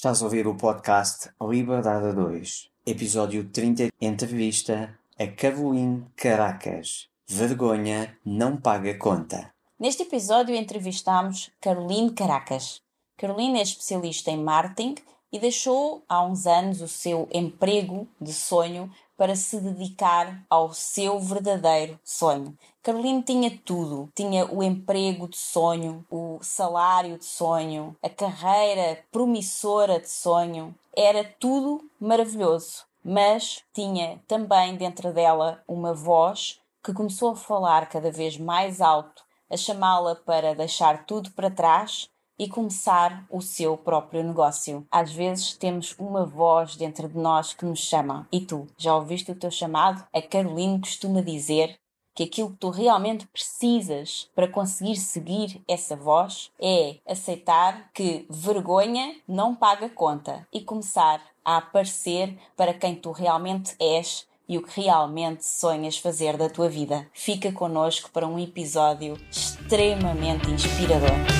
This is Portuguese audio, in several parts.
Estás a ouvir o podcast Liberdade 2, episódio 30, entrevista a Caroline Caracas. Vergonha não paga conta. Neste episódio entrevistamos Caroline Caracas. Caroline é especialista em marketing e deixou há uns anos o seu emprego de sonho para se dedicar ao seu verdadeiro sonho. Caroline tinha tudo. Tinha o emprego de sonho, o salário de sonho, a carreira promissora de sonho. Era tudo maravilhoso. Mas tinha também dentro dela uma voz que começou a falar cada vez mais alto, a chamá-la para deixar tudo para trás e começar o seu próprio negócio. Às vezes temos uma voz dentro de nós que nos chama. E tu, já ouviste o teu chamado? A Caroline costuma dizer que aquilo que tu realmente precisas para conseguir seguir essa voz é aceitar que vergonha não paga conta e começar a aparecer para quem tu realmente és e o que realmente sonhas fazer da tua vida. Fica connosco para um episódio extremamente inspirador.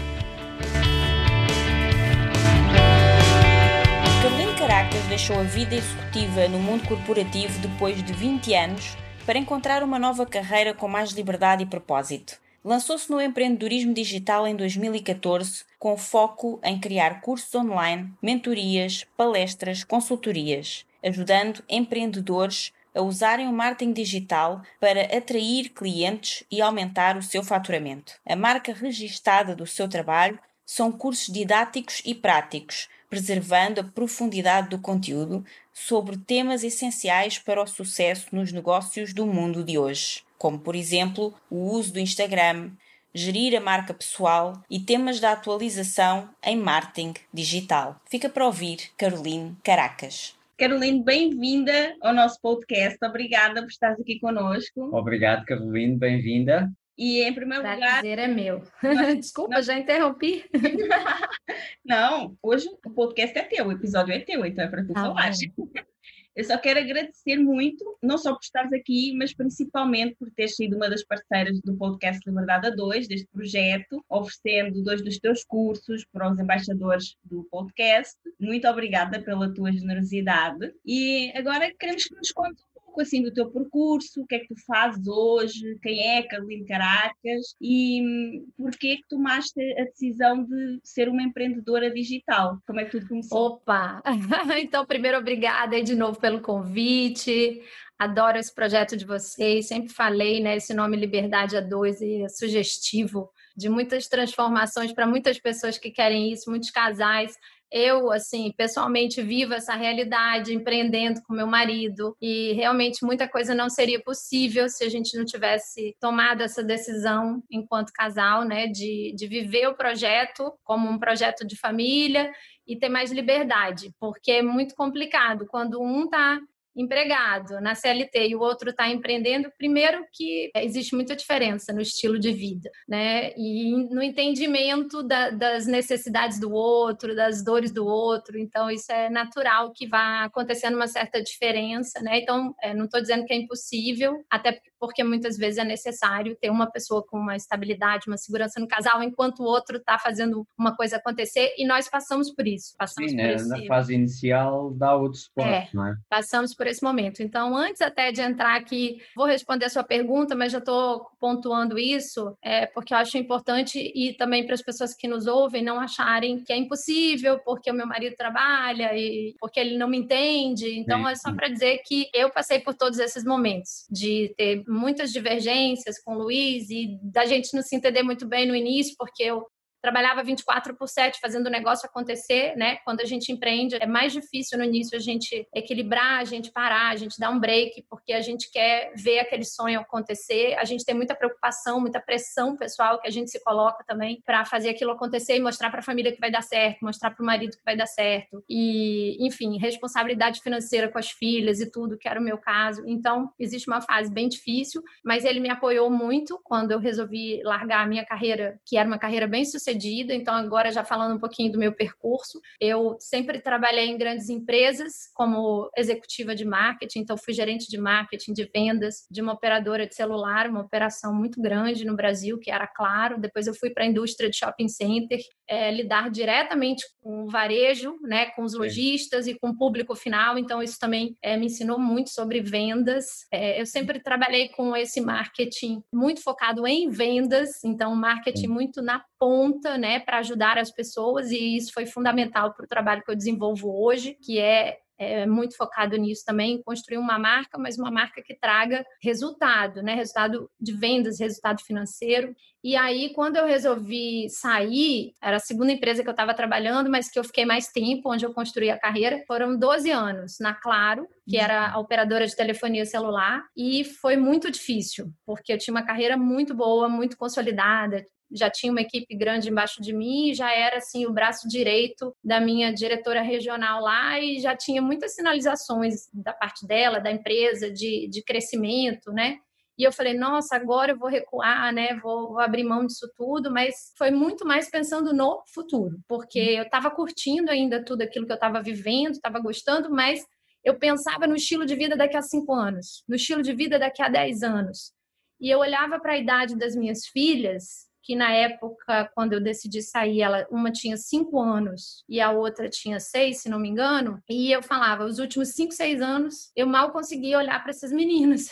Caracas deixou a vida executiva no mundo corporativo depois de 20 anos para encontrar uma nova carreira com mais liberdade e propósito. Lançou-se no empreendedorismo digital em 2014, com foco em criar cursos online, mentorias, palestras, consultorias, ajudando empreendedores a usarem o marketing digital para atrair clientes e aumentar o seu faturamento. A marca registada do seu trabalho são cursos didáticos e práticos, preservando a profundidade do conteúdo sobre temas essenciais para o sucesso nos negócios do mundo de hoje, como, por exemplo, o uso do Instagram, gerir a marca pessoal e temas da atualização em marketing digital. Fica para ouvir Caroline Caracas. Caroline, bem-vinda ao nosso podcast. Obrigada por estar aqui conosco. Obrigado, Caroline, bem-vinda. E em primeiro Prazer lugar. é meu. Desculpa, não. já interrompi. não, hoje o podcast é teu, o episódio é teu, então é para tu Tá falar. Eu só quero agradecer muito, não só por estares aqui, mas principalmente por teres sido uma das parceiras do podcast Liberdade a 2, deste projeto, oferecendo dois dos teus cursos para os embaixadores do podcast. Muito obrigada pela tua generosidade. E agora queremos que nos contes pouco assim do teu percurso, o que é que tu fazes hoje, quem é Caroline Caracas e hum, porquê que tomaste a decisão de ser uma empreendedora digital? Como é que tudo começou? Opa! Então, primeiro, obrigada aí de novo pelo convite. Adoro esse projeto de vocês. Sempre falei, né? Esse nome Liberdade a Dois é sugestivo de muitas transformações para muitas pessoas que querem isso, muitos casais. Eu, assim, pessoalmente vivo essa realidade, empreendendo com meu marido, e realmente muita coisa não seria possível se a gente não tivesse tomado essa decisão enquanto casal, né, de, de viver o projeto como um projeto de família e ter mais liberdade, porque é muito complicado quando um está empregado na CLT e o outro está empreendendo, primeiro que existe muita diferença no estilo de vida, né? E no entendimento da, das necessidades do outro, das dores do outro. Então, isso é natural que vá acontecendo uma certa diferença, né? Então, é, não estou dizendo que é impossível, até porque muitas vezes é necessário ter uma pessoa com uma estabilidade, uma segurança no casal, enquanto o outro está fazendo uma coisa acontecer. E nós passamos por isso. Passamos Sim, por né? esse... na fase inicial dá outro suporte, é, não é? Passamos por esse momento. Então, antes até de entrar aqui, vou responder a sua pergunta, mas já estou pontuando isso, é, porque eu acho importante e também para as pessoas que nos ouvem não acharem que é impossível porque o meu marido trabalha e porque ele não me entende. Então, é só para dizer que eu passei por todos esses momentos de ter muitas divergências com o Luiz e da gente não se entender muito bem no início, porque eu trabalhava 24 por 7 fazendo o negócio acontecer, né? Quando a gente empreende, é mais difícil no início a gente equilibrar, a gente parar, a gente dar um break, porque a gente quer ver aquele sonho acontecer. A gente tem muita preocupação, muita pressão pessoal que a gente se coloca também para fazer aquilo acontecer e mostrar para a família que vai dar certo, mostrar para o marido que vai dar certo. E, enfim, responsabilidade financeira com as filhas e tudo, que era o meu caso. Então, existe uma fase bem difícil, mas ele me apoiou muito quando eu resolvi largar a minha carreira, que era uma carreira bem sucedida sucedida, então agora já falando um pouquinho do meu percurso, eu sempre trabalhei em grandes empresas como executiva de marketing, então fui gerente de marketing, de vendas de uma operadora de celular, uma operação muito grande no Brasil, que era Claro. Depois eu fui para a indústria de shopping center, é, lidar diretamente com o varejo, né, com os lojistas e com o público final, então isso também é, me ensinou muito sobre vendas. É, eu sempre trabalhei com esse marketing muito focado em vendas, então marketing muito na ponta, né, para ajudar as pessoas, e isso foi fundamental para o trabalho que eu desenvolvo hoje, que é é muito focado nisso também, construir uma marca, mas uma marca que traga resultado, né? Resultado de vendas, resultado financeiro. E aí, quando eu resolvi sair, era a segunda empresa que eu estava trabalhando, mas que eu fiquei mais tempo, onde eu construí a carreira, foram 12 anos na Claro, que era a operadora de telefonia celular, e foi muito difícil, porque eu tinha uma carreira muito boa, muito consolidada, já tinha uma equipe grande embaixo de mim, já era assim o braço direito da minha diretora regional lá e já tinha muitas sinalizações da parte dela, da empresa, de, de crescimento, né? E eu falei, nossa, agora eu vou recuar, né? Vou, vou abrir mão disso tudo, mas foi muito mais pensando no futuro, porque eu estava curtindo ainda tudo aquilo que eu estava vivendo, estava gostando, mas eu pensava no estilo de vida daqui a cinco anos, no estilo de vida daqui a dez anos. E eu olhava para a idade das minhas filhas que na época, quando eu decidi sair, ela, uma tinha cinco anos e a outra tinha seis, se não me engano, e eu falava, os últimos cinco, seis anos, eu mal conseguia olhar para essas meninas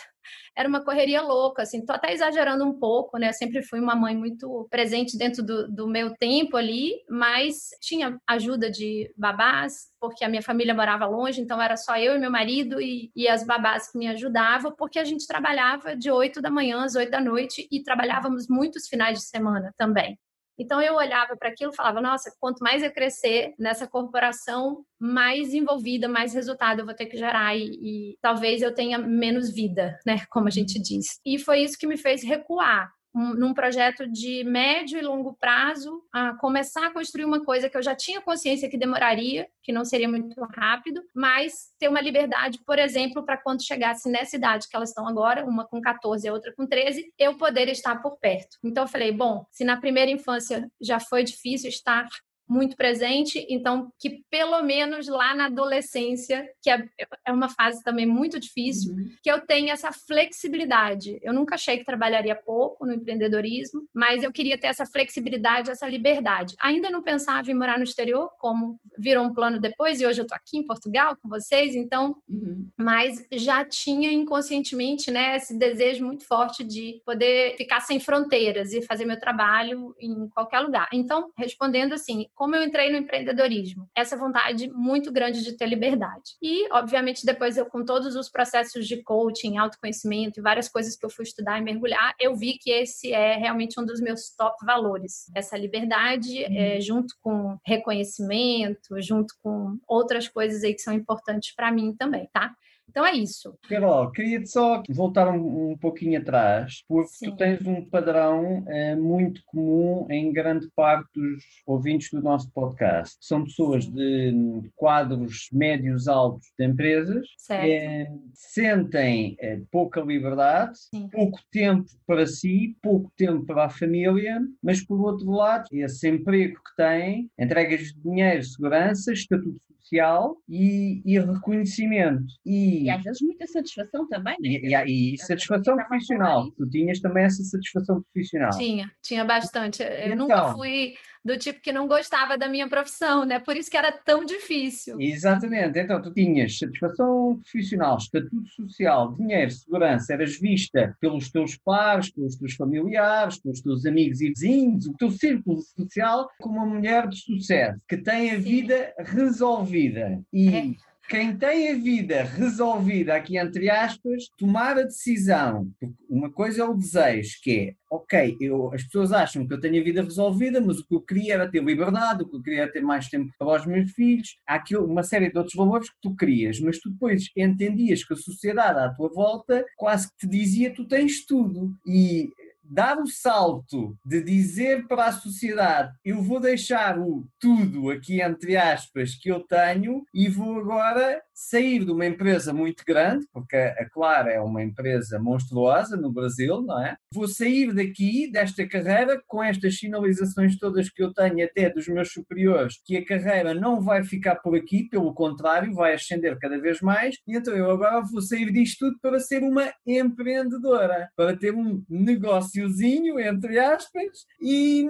era uma correria louca, assim, tô até exagerando um pouco, né? Eu sempre fui uma mãe muito presente dentro do, do meu tempo ali, mas tinha ajuda de babás, porque a minha família morava longe, então era só eu e meu marido e, e as babás que me ajudavam, porque a gente trabalhava de 8 da manhã às 8 da noite e trabalhávamos muitos finais de semana também. Então eu olhava para aquilo e falava: nossa, quanto mais eu crescer nessa corporação, mais envolvida, mais resultado eu vou ter que gerar e, e talvez eu tenha menos vida, né? Como a gente diz. E foi isso que me fez recuar um, num projeto de médio e longo prazo, a começar a construir uma coisa que eu já tinha consciência que demoraria, que não seria muito rápido, mas ter uma liberdade, por exemplo, para quando chegasse nessa idade que elas estão agora, uma com 14 e outra com 13, eu poder estar por perto. Então eu falei, bom, se na primeira infância já foi difícil estar muito presente, então que pelo menos lá na adolescência, que é, é uma fase também muito difícil, uhum. que eu tenha essa flexibilidade. Eu nunca achei que trabalharia pouco no empreendedorismo, mas eu queria ter essa flexibilidade, essa liberdade. Ainda não pensava em morar no exterior, como virou um plano depois, e hoje eu estou aqui em Portugal com vocês, então, uhum. mas já tinha inconscientemente, né, esse desejo muito forte de poder ficar sem fronteiras e fazer meu trabalho em qualquer lugar. Então, respondendo assim, como eu entrei no empreendedorismo. Essa vontade muito grande de ter liberdade. E, obviamente, depois eu, com todos os processos de coaching, autoconhecimento e várias coisas que eu fui estudar e mergulhar, eu vi que esse é realmente um dos meus top valores. Essa liberdade, uhum. é, junto com reconhecimento, junto com outras coisas aí que são importantes para mim também, tá? Então é isso. Carol, queria-te só voltar um, um, pouquinho atrás, porque Sim. tu tens um padrão é, muito comum em grande parte dos ouvintes do nosso podcast. São pessoas Sim. de quadros médios altos de empresas, é, sentem é, pouca liberdade, Sim. pouco tempo para si, pouco tempo para a família, mas por outro lado, esse emprego que têm, entregas de dinheiro, segurança, estatuto social e, e reconhecimento. E, e, às vezes muita satisfação também, né? E, e, e satisfação profissional. Tu tinhas também essa satisfação profissional. Tinha, tinha bastante. Eu então, nunca fui do tipo que não gostava da minha profissão, né? Por isso que era tão difícil. Exatamente. Então, tu tinhas satisfação profissional, estatuto social, dinheiro, segurança, eras vista pelos teus pares, pelos teus familiares, pelos teus amigos e vizinhos, o teu círculo social, como uma mulher de sucesso, que tem a Sim. vida resolvida. E é quem tem a vida resolvida, aqui entre aspas, tomar a decisão. Uma coisa é o desejo, que é, ok, eu, as pessoas acham que eu tenho a vida resolvida, mas o que eu queria era ter liberdade, o que eu queria era ter mais tempo para os meus filhos. Há aqui uma série de outros valores que tu querias, mas tu depois entendias que a sociedade à tua volta quase que te dizia tu tens tudo. E dar o salto de dizer para a sociedade eu vou deixar o tudo aqui entre aspas que eu tenho e vou agora sair de uma empresa muito grande, porque a Clara é uma empresa monstruosa no Brasil, não é? Vou sair daqui, desta carreira, com estas sinalizações todas que eu tenho até dos meus superiores, que a carreira não vai ficar por aqui, pelo contrário, vai ascender cada vez mais, e então eu agora vou sair disto tudo para ser uma empreendedora, para ter um negóciozinho, entre aspas, e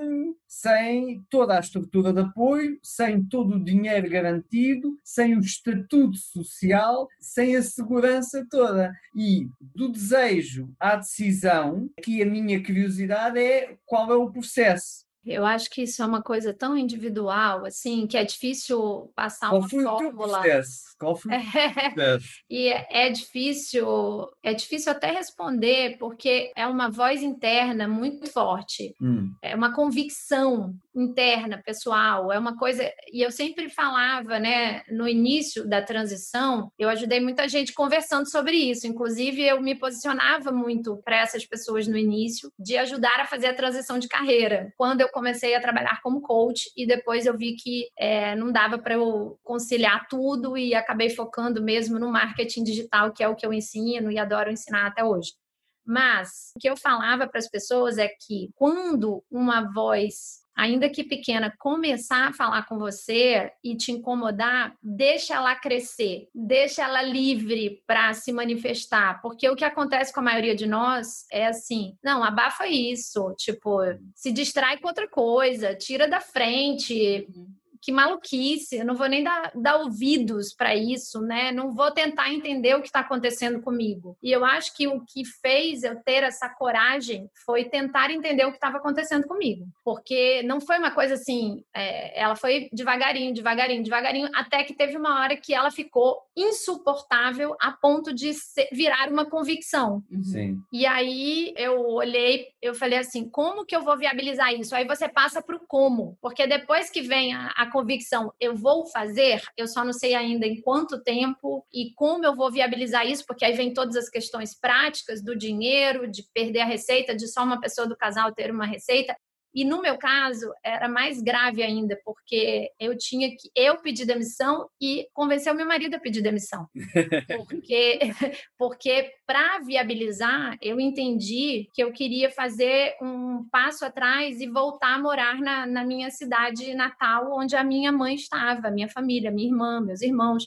sem toda a estrutura de apoio, sem todo o dinheiro garantido, sem o estatuto social, sem a segurança toda. E do desejo à decisão, aqui a minha curiosidade é qual é o processo. Eu acho que isso é uma coisa tão individual, assim, que é difícil passar Qual uma foi fórmula. O processo? Qual foi o processo? e é difícil, é difícil até responder, porque é uma voz interna muito forte, hum. é uma convicção interna, pessoal, é uma coisa. E eu sempre falava, né, no início da transição, eu ajudei muita gente conversando sobre isso. Inclusive, eu me posicionava muito para essas pessoas no início, de ajudar a fazer a transição de carreira. Quando eu comecei a trabalhar como coach, e depois eu vi que é, não dava para eu conciliar tudo, e acabei focando mesmo no marketing digital, que é o que eu ensino e adoro ensinar até hoje. Mas o que eu falava para as pessoas é que quando uma voz ainda que pequena, começar a falar com você e te incomodar, deixa ela crescer, deixa ela livre para se manifestar, porque o que acontece com a maioria de nós é assim, não, abafa isso, tipo, se distrai com outra coisa, tira da frente, uhum que maluquice, eu não vou nem dar, dar ouvidos para isso, né? Não vou tentar entender o que está acontecendo comigo. E eu acho que o que fez eu ter essa coragem foi tentar entender o que estava acontecendo comigo. Porque não foi uma coisa assim, é, ela foi devagarinho, devagarinho, devagarinho, até que teve uma hora que ela ficou insuportável a ponto de ser, virar uma convicção. Sim. E aí eu olhei, eu falei assim, como que eu vou viabilizar isso? Aí você passa para o como, porque depois que vem a, a convicção, eu vou fazer, eu só não sei ainda em quanto tempo e como eu vou viabilizar isso, porque aí vem todas as questões práticas do dinheiro, de perder a receita, de só uma pessoa do casal ter uma receita. E no meu caso, era mais grave ainda, porque eu tinha que eu pedir demissão e convencer o meu marido a pedir demissão. Porque porque para viabilizar, eu entendi que eu queria fazer um passo atrás e voltar a morar na, na minha cidade natal, onde a minha mãe estava, minha família, minha irmã, meus irmãos.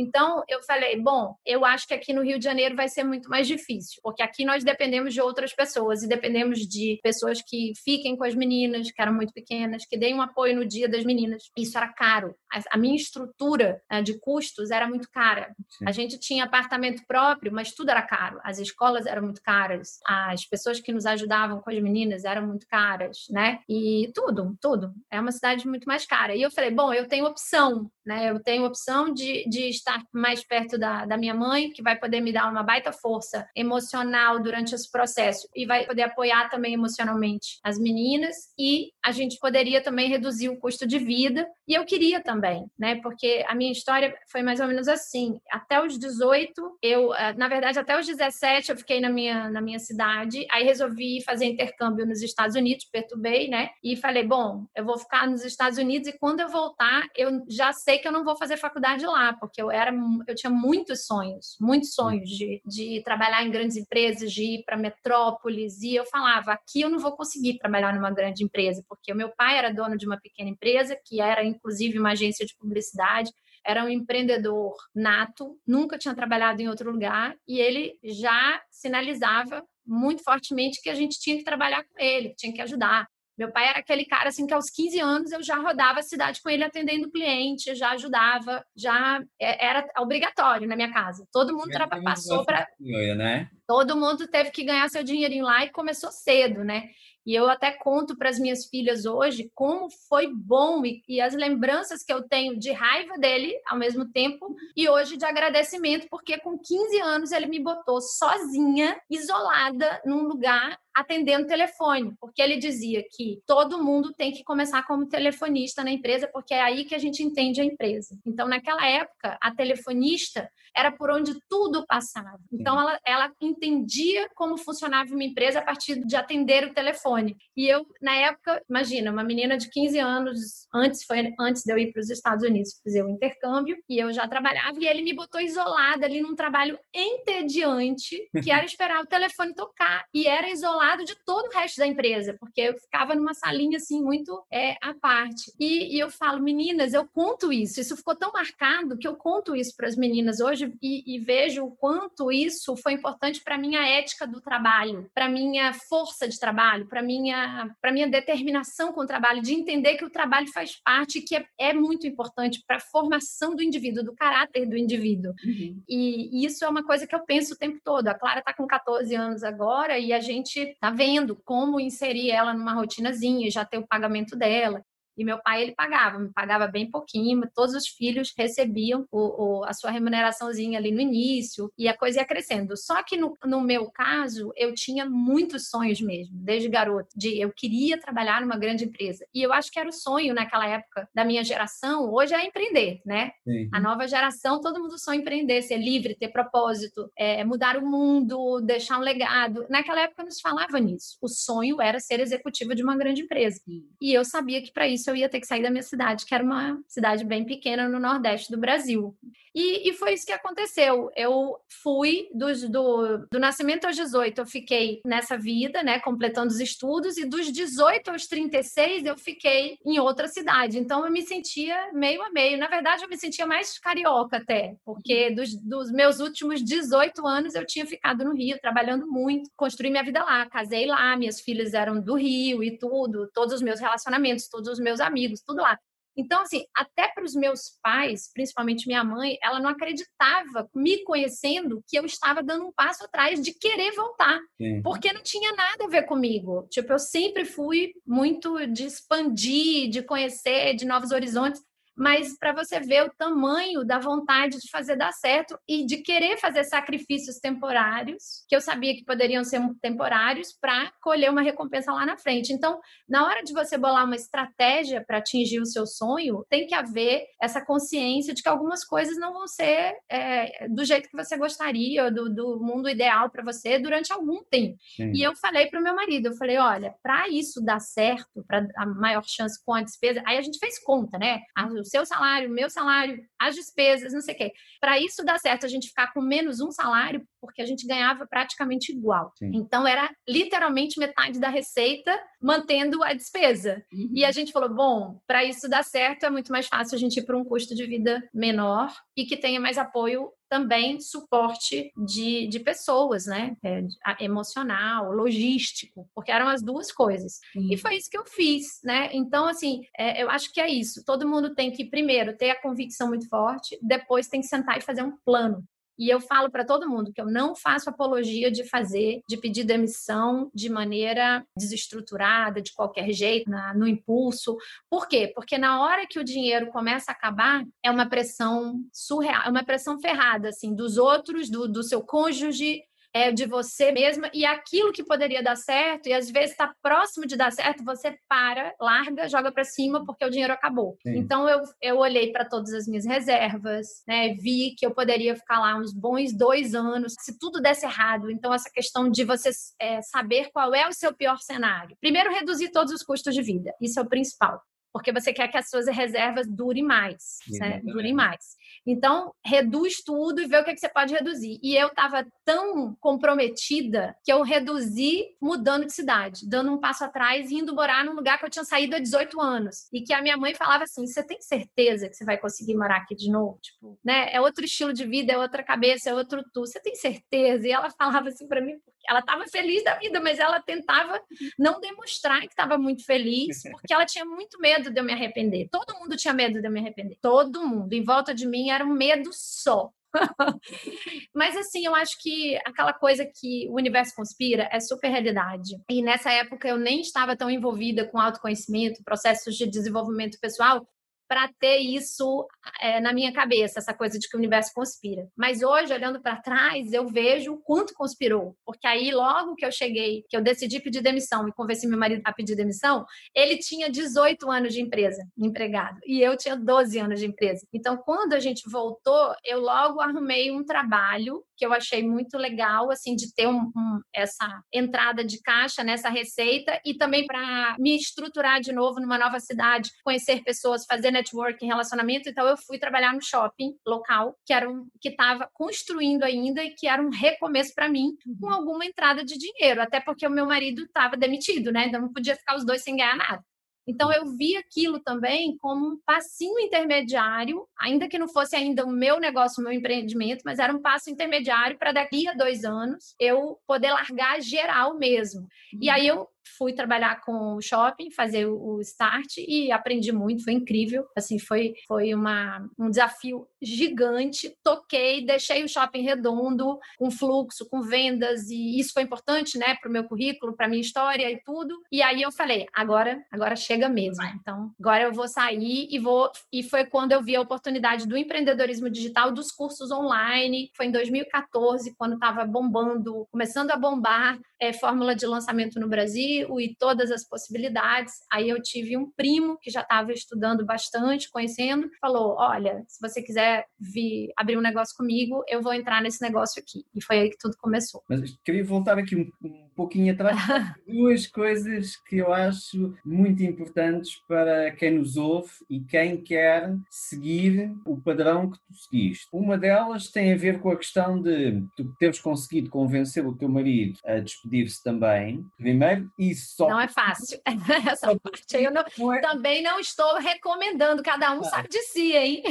Então, eu falei, bom, eu acho que aqui no Rio de Janeiro vai ser muito mais difícil, porque aqui nós dependemos de outras pessoas e dependemos de pessoas que fiquem com as meninas, que eram muito pequenas, que deem um apoio no dia das meninas. Isso era caro. A minha estrutura né, de custos era muito cara. Sim. A gente tinha apartamento próprio, mas tudo era caro. As escolas eram muito caras, as pessoas que nos ajudavam com as meninas eram muito caras, né? E tudo, tudo. É uma cidade muito mais cara. E eu falei, bom, eu tenho opção né? Eu tenho opção de, de estar mais perto da, da minha mãe, que vai poder me dar uma baita força emocional durante esse processo e vai poder apoiar também emocionalmente as meninas e a gente poderia também reduzir o custo de vida e eu queria também, né? Porque a minha história foi mais ou menos assim. Até os 18, eu, eh, na verdade, até os 17 eu fiquei na minha, na minha cidade, aí resolvi fazer intercâmbio nos Estados Unidos, perturbei, né? E falei, bom, eu vou ficar nos Estados Unidos e quando eu voltar, eu já sei que eu não vou fazer faculdade lá, porque eu era eu tinha muitos sonhos, muitos sonhos de, de trabalhar em grandes empresas, de ir para metrópoles, e eu falava, aqui eu não vou conseguir trabalhar numa grande empresa, porque o meu pai era dono de uma pequena empresa, que era inclusive uma agência de publicidade, era um empreendedor nato, nunca tinha trabalhado em outro lugar, e ele já sinalizava muito fortemente que a gente tinha que trabalhar com ele, que tinha que ajudar. Meu pai era aquele cara assim que aos 15 anos eu já rodava a cidade com ele atendendo cliente, já ajudava, já é, era obrigatório na minha casa. Todo mundo passou para né? Todo mundo teve que ganhar seu dinheirinho lá e começou cedo, né? E eu até conto para as minhas filhas hoje como foi bom e, e, as lembranças que eu tenho de raiva dele ao mesmo tempo e hoje de agradecimento, porque com 15 anos ele me botou sozinha, isolada, num lugar atendendo telefone, porque ele dizia que todo mundo tem que começar como telefonista na empresa, porque é aí que a gente entende a empresa. Então, naquela época, a telefonista era por onde tudo passava. Então, ela, ela entendia como funcionava uma empresa a partir de atender o telefone. E eu, na época, imagina, uma menina de 15 anos, antes foi antes de eu ir para os Estados Unidos fazer o intercâmbio, e eu já trabalhava, e ele me botou isolada ali num trabalho entediante, que era esperar o telefone tocar, e era isolado de todo o resto da empresa, porque eu ficava numa salinha assim muito é, à parte. E, e, eu falo, meninas, eu conto isso. Isso ficou tão marcado que eu conto isso para as meninas hoje e, e, vejo o quanto isso foi importante minha ética do trabalho, para minha força de trabalho, para minha para minha determinação com o trabalho, de entender que o trabalho faz parte, que é, é muito importante para a formação do indivíduo, do caráter do indivíduo. Uhum. E, e isso é uma coisa que eu penso o tempo todo. A Clara está com 14 anos agora e a gente tá vendo como inserir ela numa rotinazinha, já ter o pagamento dela. E meu pai, ele pagava, me pagava bem pouquinho, todos os filhos recebiam o, o, a sua remuneraçãozinha ali no início, e a coisa ia crescendo. Só que no, no meu caso, eu tinha muitos sonhos mesmo, desde garoto, de eu queria trabalhar numa grande empresa. E eu acho que era o sonho naquela época da minha geração, hoje é empreender, né? Sim. A nova geração, todo mundo sonha empreender, ser livre, ter propósito, é, mudar o mundo, deixar um legado. Naquela época não se falava nisso. O sonho era ser executivo de uma grande empresa. E eu sabia que para isso eu ia ter que sair da minha cidade, que era uma cidade bem pequena no Nordeste do Brasil. E, e foi isso que aconteceu. Eu fui dos, do, do nascimento aos 18, eu fiquei nessa vida, né, completando os estudos, e dos 18 aos 36 eu fiquei em outra cidade. Então eu me sentia meio a meio. Na verdade, eu me sentia mais carioca até, porque dos, dos meus últimos 18 anos eu tinha ficado no Rio, trabalhando muito, construí minha vida lá, casei lá, minhas filhas eram do Rio e tudo, todos os meus relacionamentos, todos os meus amigos, tudo lá. Então, assim, até para os meus pais, principalmente minha mãe, ela não acreditava, me conhecendo, que eu estava dando um passo atrás de querer voltar, Sim. porque não tinha nada a ver comigo. Tipo, eu sempre fui muito de expandir, de conhecer, de novos horizontes mas para você ver o tamanho da vontade de fazer dar certo e de querer fazer sacrifícios temporários, que eu sabia que poderiam ser temporários, para colher uma recompensa lá na frente. Então, na hora de você bolar uma estratégia para atingir o seu sonho, tem que haver essa consciência de que algumas coisas não vão ser é, do jeito que você gostaria, do, do mundo ideal para você durante algum tempo. Sim. E eu falei para o meu marido, eu falei, olha, para isso dar certo, para a maior chance com a despesa, aí a gente fez conta, né? Seu salário, meu salário, as despesas, não sei o quê. Para isso dar certo, a gente ficar com menos um salário, porque a gente ganhava praticamente igual. Sim. Então, era literalmente metade da receita mantendo a despesa. Uhum. E a gente falou: bom, para isso dar certo, é muito mais fácil a gente ir para um custo de vida menor e que tenha mais apoio também suporte de, de pessoas, né? É, emocional, logístico, porque eram as duas coisas. Sim. E foi isso que eu fiz, né? Então, assim, é, eu acho que é isso. Todo mundo tem que, primeiro, ter a convicção muito forte, depois tem que sentar e fazer um plano. E eu falo para todo mundo que eu não faço apologia de fazer, de pedir demissão de maneira desestruturada, de qualquer jeito, na, no impulso. Por quê? Porque na hora que o dinheiro começa a acabar, é uma pressão surreal, é uma pressão ferrada, assim, dos outros, do, do seu cônjuge, é, de você mesma e aquilo que poderia dar certo e às vezes está próximo de dar certo, você para, larga, joga para cima porque o dinheiro acabou. Sim. Então eu, eu olhei para todas as minhas reservas, né, vi que eu poderia ficar lá uns bons dois anos se tudo desse errado. Então essa questão de você é, saber qual é o seu pior cenário. Primeiro reduzir todos os custos de vida, isso é o principal porque você quer que as suas reservas durem mais, né? durem mais. Então, reduz tudo e vê o que, é que você pode reduzir. E eu estava tão comprometida que eu reduzi mudando de cidade, dando um passo atrás e indo morar num lugar que eu tinha saído há 18 anos. E que a minha mãe falava assim: você tem certeza que você vai conseguir morar aqui de novo? Tipo, né? É outro estilo de vida, é outra cabeça, é outro tu. Você tem certeza? E ela falava assim para mim, ela estava feliz da vida, mas ela tentava não demonstrar que estava muito feliz, porque ela tinha muito medo de eu me arrepender. Todo mundo tinha medo de eu me arrepender. Todo mundo. Em volta de mim era um medo só. Mas assim, eu acho que aquela coisa que o universo conspira é super realidade. E nessa época eu nem estava tão envolvida com autoconhecimento, processos de desenvolvimento pessoal, para ter isso é, na minha cabeça, essa coisa de que o universo conspira. Mas hoje, olhando para trás, eu vejo o quanto conspirou. Porque aí, logo que eu cheguei, que eu decidi pedir demissão e convenci meu marido a pedir demissão, ele tinha 18 anos de empresa, empregado, e eu tinha 12 anos de empresa. Então, quando a gente voltou, eu logo arrumei um trabalho que eu achei muito legal, assim, de ter um, um, essa entrada de caixa nessa receita e também para me estruturar de novo numa nova cidade, conhecer pessoas, fazer networking, relacionamento. Então, eu fui trabalhar no shopping local, que era um, que estava construindo ainda e que era um recomeço para mim, com uhum. alguma entrada de dinheiro, até porque o meu marido estava demitido, né? Então, não podia ficar os dois sem ganhar nada. Então eu vi aquilo também como um passinho intermediário, ainda que não fosse ainda o meu negócio, o meu empreendimento, mas era um passo intermediário para daqui a dois anos eu poder largar geral mesmo. Uhum. E aí eu fui trabalhar com o shopping, fazer o start e aprendi muito, foi incrível. Assim, foi, foi uma, um desafio gigante. Toquei, deixei o shopping redondo, com fluxo, com vendas, e isso foi importante, né, para o meu currículo, para minha história e tudo. E aí eu falei, agora, agora chega mesmo. Então, agora eu vou sair e vou. E foi quando eu vi a oportunidade do empreendedorismo digital, dos cursos online. Foi em 2014, quando estava bombando, começando a bombar é, fórmula de lançamento no Brasil e todas as possibilidades. Aí eu tive um primo que já estava estudando bastante, conhecendo, falou: Olha, se você quiser vir abrir um negócio comigo, eu vou entrar nesse negócio aqui. E foi aí que tudo começou. Mas queria voltar aqui um pouquinho atrás. Duas coisas que eu acho muito importantes para quem nos ouve e quem quer seguir o padrão que tu seguiste. Uma delas tem a ver com a questão de tu teres conseguido convencer o teu marido a despedir despedir-se também. Primeiro, isso só. Não é fácil. Essa parte aí eu não, é... também não estou recomendando, cada um sabe de si, hein?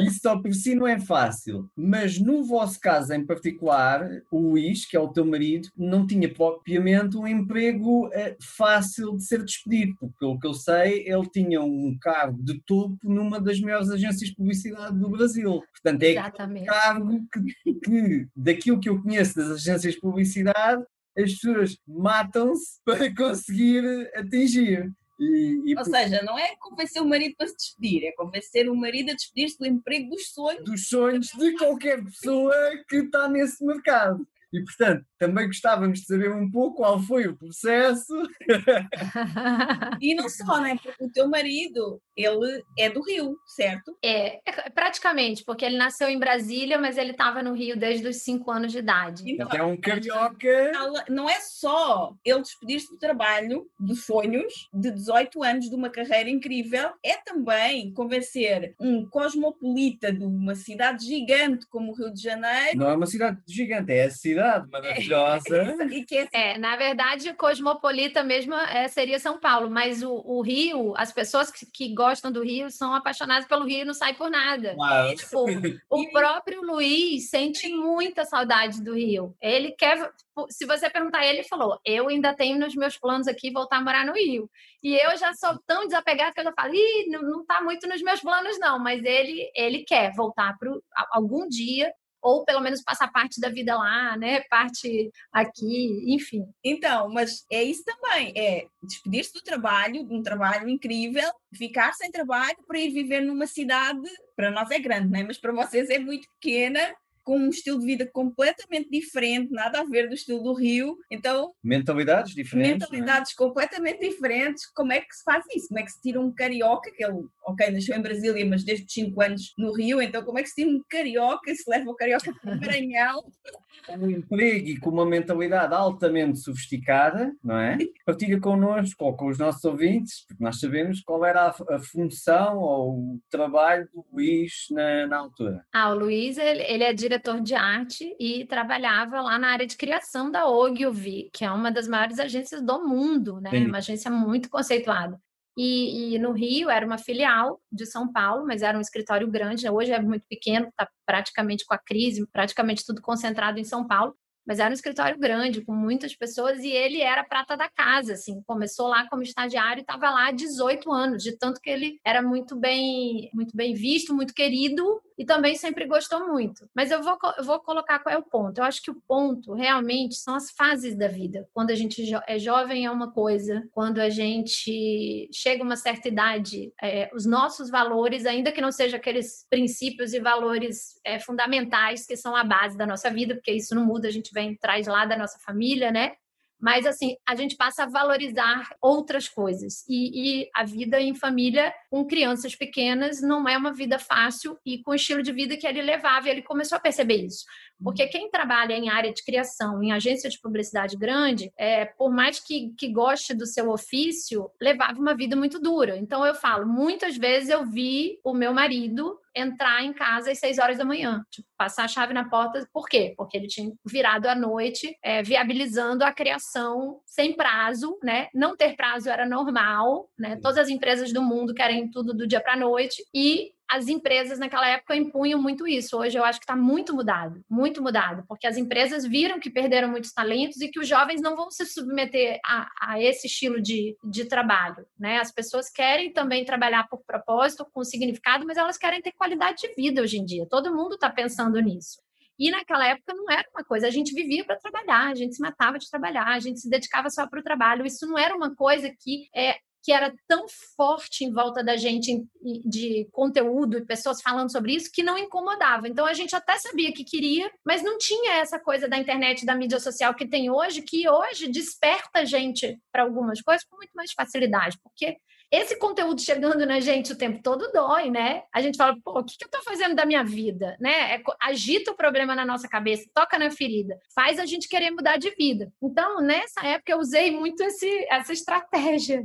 Isso só por si não é fácil. Mas no vosso caso em particular, o Luís, que é o teu marido, não tinha propriamente um emprego é, fácil de ser despedido, porque pelo que eu sei, ele tinha um cargo de topo numa das maiores agências de publicidade do Brasil. Portanto, é um cargo que, que, daquilo que eu conheço das agências de publicidade, as pessoas matam-se para conseguir atingir. E, e Ou por... seja, não é convencer o marido para se despedir, é convencer o marido a despedir-se do emprego dos sonhos. Dos sonhos de qualquer pessoa que está nesse mercado. E, portanto, também gostávamos de saber um pouco qual foi o processo. e não só, né? Porque o teu marido, ele é do Rio, certo? É, é praticamente, porque ele nasceu em Brasília, mas ele estava no Rio desde os 5 anos de idade. Então, é um carioca. Não é só ele despedir-se do trabalho, dos sonhos, de 18 anos, de uma carreira incrível, é também convencer um cosmopolita de uma cidade gigante como o Rio de Janeiro. Não é uma cidade gigante, é a cidade cidade maravilhosa. É, é, na verdade, cosmopolita mesmo é, seria São Paulo, mas o, o Rio, as pessoas que, que, gostam do Rio são apaixonadas pelo Rio e não saem por nada. Tipo, o próprio Luiz sente muita saudade do Rio. Ele quer. Se você perguntar ele, ele falou: Eu ainda tenho nos meus planos aqui voltar a morar no Rio. E eu já sou tão desapegada que eu já falo: Ih, não, não tá muito nos meus planos, não. Mas ele, ele quer voltar para algum dia ou pelo menos passar parte da vida lá, né? Parte aqui, enfim. Então, mas é isso também, é despedir-se do trabalho, de um trabalho incrível, ficar sem trabalho para ir viver numa cidade, para nós é grande, né? mas para vocês é muito pequena, com um estilo de vida completamente diferente, nada a ver do estilo do Rio. Então, mentalidades diferentes. É? Mentalidades é? completamente diferentes. Como é que se faz isso? Como é que se tira um carioca, que ele, ok, nasceu em Brasília, mas desde 5 anos no Rio, então como é que se tira um carioca e se leva o carioca para o Maranhão? um emprego e com uma mentalidade altamente sofisticada, não é? Partilha connosco ou com os nossos ouvintes, porque nós sabemos qual era a, a função ou o trabalho do Luís na, na altura. Ah, o Luís, ele, ele, é diretor de arte e trabalhava lá na área de criação da Ogilvy, que é uma das maiores agências do mundo, né? Sim. Uma agência muito conceituada. E, e, no Rio era uma filial de São Paulo, mas era um escritório grande. Hoje é muito pequeno, está praticamente com a crise, praticamente tudo concentrado em São Paulo mas era um escritório grande, com muitas pessoas, e ele era prata da casa, assim, começou lá como estagiário e estava lá há 18 anos, de tanto que ele era muito bem, muito bem visto, muito querido, e também sempre gostou muito. Mas eu vou, eu vou colocar qual é o ponto. Eu acho que o ponto realmente são as fases da vida. Quando a gente é jovem é uma coisa, quando a gente chega a uma certa idade, é, os nossos valores, ainda que não sejam aqueles princípios e valores é, fundamentais que são a base da nossa vida, porque isso não muda, a gente vem traz lá da nossa família, né? Mas, assim, a gente passa a valorizar outras coisas. E, e, a vida em família com crianças pequenas não é uma vida fácil e com o estilo de vida que ele levava. E ele começou a perceber isso. Porque quem trabalha em área de criação, em agência de publicidade grande, é, por mais que, que goste do seu ofício, levava uma vida muito dura. Então, eu falo, muitas vezes eu vi o meu marido entrar em casa às seis horas da manhã, tipo, passar a chave na porta. Por quê? Porque ele tinha virado à noite, é, viabilizando a criação sem prazo, né? Não ter prazo era normal, né? Todas as empresas do mundo querem tudo do dia para a noite e as empresas naquela época impunham muito isso. Hoje eu acho que está muito mudado, muito mudado, porque as empresas viram que perderam muitos talentos e que os jovens não vão se submeter a, a esse estilo de, de trabalho. Né? As pessoas querem também trabalhar por propósito, com significado, mas elas querem ter qualidade de vida hoje em dia. Todo mundo está pensando nisso. E naquela época não era uma coisa, a gente vivia para trabalhar, a gente se matava de trabalhar, a gente se dedicava só para o trabalho. Isso não era uma coisa que é, que era tão forte em volta da gente de conteúdo e pessoas falando sobre isso que não incomodava. Então a gente até sabia que queria, mas não tinha essa coisa da internet, da mídia social que tem hoje, que hoje desperta a gente para algumas coisas com muito mais facilidade, porque esse conteúdo chegando na gente o tempo todo dói, né? A gente fala, pô, o que, eu tô fazendo da minha vida, né? É, agita o problema na nossa cabeça, toca na ferida, faz a gente querer mudar de vida. Então, nessa época, eu usei muito esse, essa estratégia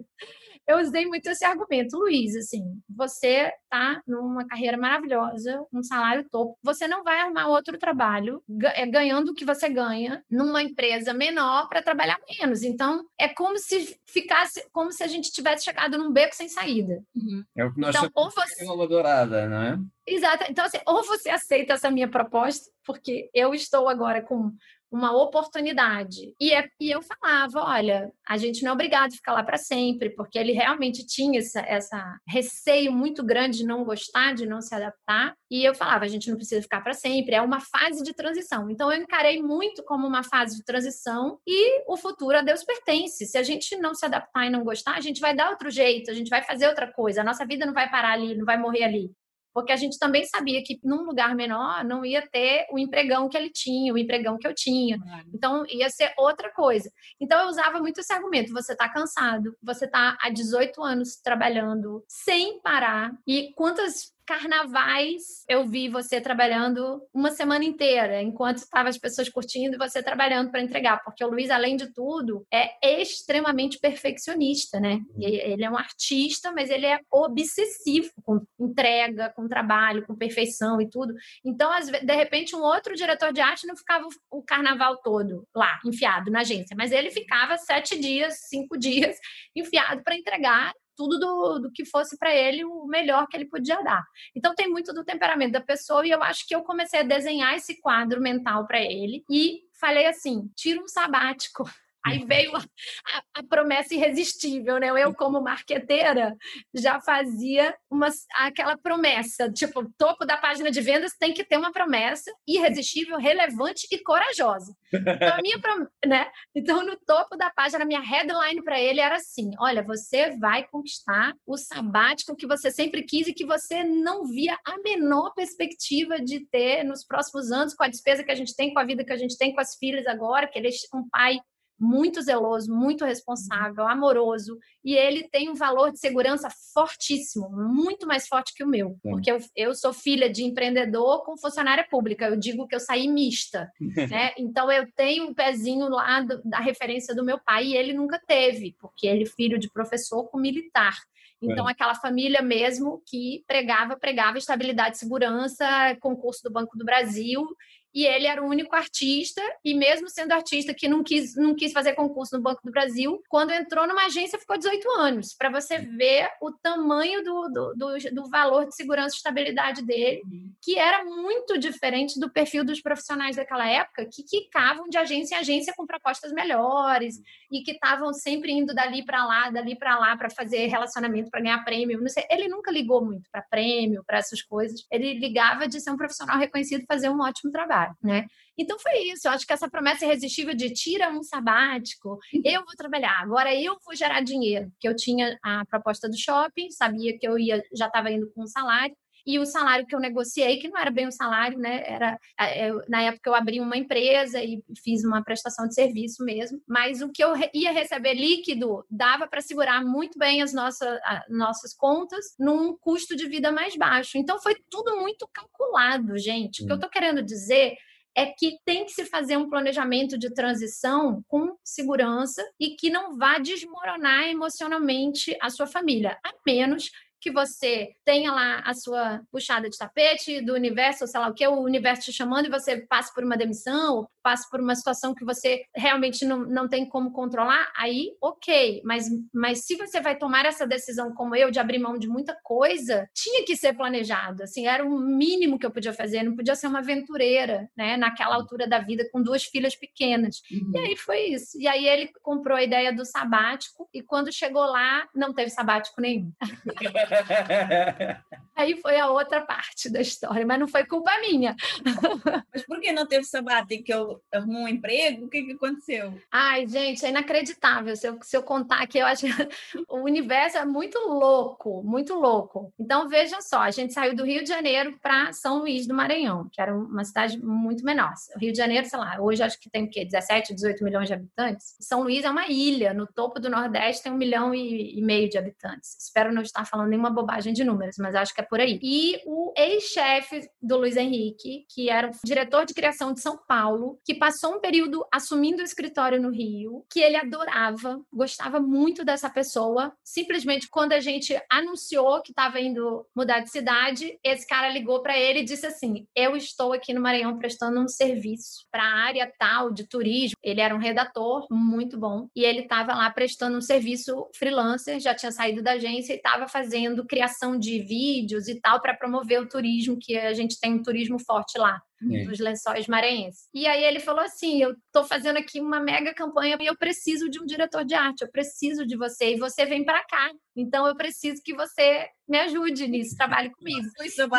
eu usei muito esse argumento, Luiz, assim, você tá numa carreira maravilhosa, um salário topo, você não vai arrumar outro trabalho é, ganhando o que você ganha numa empresa menor para trabalhar menos. Então, é como se ficasse, como se a gente tivesse chegado num beco sem saída. Uhum. É o que nós então, chamamos você... de dourada, não é? Exato. Então, assim, ou você aceita essa minha proposta, porque eu estou agora com uma oportunidade. E, é, e eu falava, olha, a gente não é obrigado a ficar lá para sempre, porque ele realmente tinha essa, essa receio muito grande de não gostar, de não se adaptar. E eu falava, a gente não precisa ficar para sempre, é uma fase de transição. Então eu encarei muito como uma fase de transição e o futuro a Deus pertence. Se a gente não se adaptar e não gostar, a gente vai dar outro jeito, a gente vai fazer outra coisa. A nossa vida não vai parar ali, não vai morrer ali porque a gente também sabia que num lugar menor não ia ter o empregão que ele tinha, o empregão que eu tinha. Então ia ser outra coisa. Então eu usava muito esse argumento: você está cansado, você está há 18 anos trabalhando sem parar. E quantas carnavais eu vi você trabalhando uma semana inteira, enquanto estavam as pessoas curtindo e você trabalhando para entregar, porque o Luiz, além de tudo, é extremamente perfeccionista, né? Uhum. Ele é um artista, mas ele é obsessivo com entrega, com trabalho, com perfeição e tudo. Então, de repente, um outro diretor de arte não ficava o carnaval todo lá, enfiado na agência, mas ele ficava sete dias, cinco dias enfiado para entregar tudo do, do que fosse para ele o melhor que ele podia dar. Então tem muito do temperamento da pessoa e eu acho que eu comecei a desenhar esse quadro mental para ele e falei assim: tira um sabático Aí veio a, a, a, promessa irresistível, né? Eu, como marqueteira, já fazia uma, aquela promessa, tipo, topo da página de vendas tem que ter uma promessa irresistível, relevante e corajosa. Então, a minha, né? então no topo da página, a minha headline para ele era assim: olha, você vai conquistar o sabático que você sempre quis e que você não via a menor perspectiva de ter nos próximos anos, com a despesa que a gente tem, com a vida que a gente tem, com as filhas agora, que ele é um pai muito zeloso, muito responsável, amoroso, e ele tem um valor de segurança fortíssimo, muito mais forte que o meu, porque eu, eu sou filha de empreendedor com funcionária pública, eu digo que eu saí mista, né? Então eu tenho um pezinho lá do, da referência do meu pai e ele nunca teve, porque ele é filho de professor com militar. Então, é. aquela família mesmo que pregava, pregava estabilidade e segurança, concurso do Banco do Brasil, e ele era o único artista, e mesmo sendo artista que não quis, não quis fazer concurso no Banco do Brasil, quando entrou numa agência ficou 18 anos, para você ver o tamanho do, do, do, do, valor de segurança e estabilidade dele, que era muito diferente do perfil dos profissionais daquela época, que quicavam de agência em agência com propostas melhores, e que estavam sempre indo dali para lá, dali para lá, para fazer relacionamento, para ganhar prêmio. Não sei, ele nunca ligou muito para prêmio, para essas coisas. Ele ligava de ser um profissional reconhecido fazer um ótimo trabalho né? Então foi isso. Eu acho que essa promessa irresistível de tira um sabático, eu vou trabalhar, agora eu vou gerar dinheiro, que eu tinha a proposta do shopping, sabia que eu ia já estava indo com um salário e o salário que eu negociei, que não era bem o salário, né? Era é, eu, na época eu abri uma empresa e fiz uma prestação de serviço mesmo, mas o que eu ia receber líquido dava para segurar muito bem as nossas, as nossas contas num custo de vida mais baixo. Então foi tudo muito calculado, gente. O que eu estou querendo dizer é que tem que se fazer um planejamento de transição com segurança e que não vá desmoronar emocionalmente a sua família, a menos que você tenha lá a sua puxada de tapete do universo, ou sei lá o que, o universo te chamando e você passa por uma demissão, passa por uma situação que você realmente não, não tem como controlar, aí ok. Mas, mas se você vai tomar essa decisão como eu, de abrir mão de muita coisa, tinha que ser planejado. Assim, era o mínimo que eu podia fazer, não podia ser uma aventureira, né? Naquela altura da vida, com duas filhas pequenas. Uhum. E aí foi isso. E aí ele comprou a ideia do sabático, e quando chegou lá, não teve sabático nenhum. Aí foi a outra parte da história, mas não foi culpa minha. Mas por que não teve sabático? Que eu arrumou um emprego? O que, que aconteceu? Ai, gente, é inacreditável. Se eu, se eu contar aqui, eu acho que o universo é muito louco, muito louco. Então, vejam só, a gente saiu do Rio de Janeiro para São Luís do Maranhão, que era uma cidade muito menor. O Rio de Janeiro, sei lá, hoje acho que tem o quê? 17, 18 milhões de habitantes. São Luís é uma ilha, no topo do Nordeste tem um milhão e, e meio de habitantes. Espero não estar falando nenhuma bobagem de números, mas acho que é por aí. E o ex-chefe do Luiz Henrique, que era o diretor de criação de São Paulo, que passou um período assumindo o escritório no Rio, que ele adorava, gostava muito dessa pessoa. Simplesmente quando a gente anunciou que estava indo mudar de cidade, esse cara ligou para ele e disse assim: "Eu estou aqui no Maranhão prestando um serviço para a área tal de turismo". Ele era um redator muito bom e ele estava lá prestando um serviço freelancer, já tinha saído da agência e estava fazendo criação de vídeos e tal para promover o turismo, que a gente tem um turismo forte lá. É. dos lençóis maranhenses. E aí ele falou assim: eu estou fazendo aqui uma mega campanha e eu preciso de um diretor de arte, eu preciso de você, e você vem para cá. Então eu preciso que você me ajude nisso, trabalhe comigo.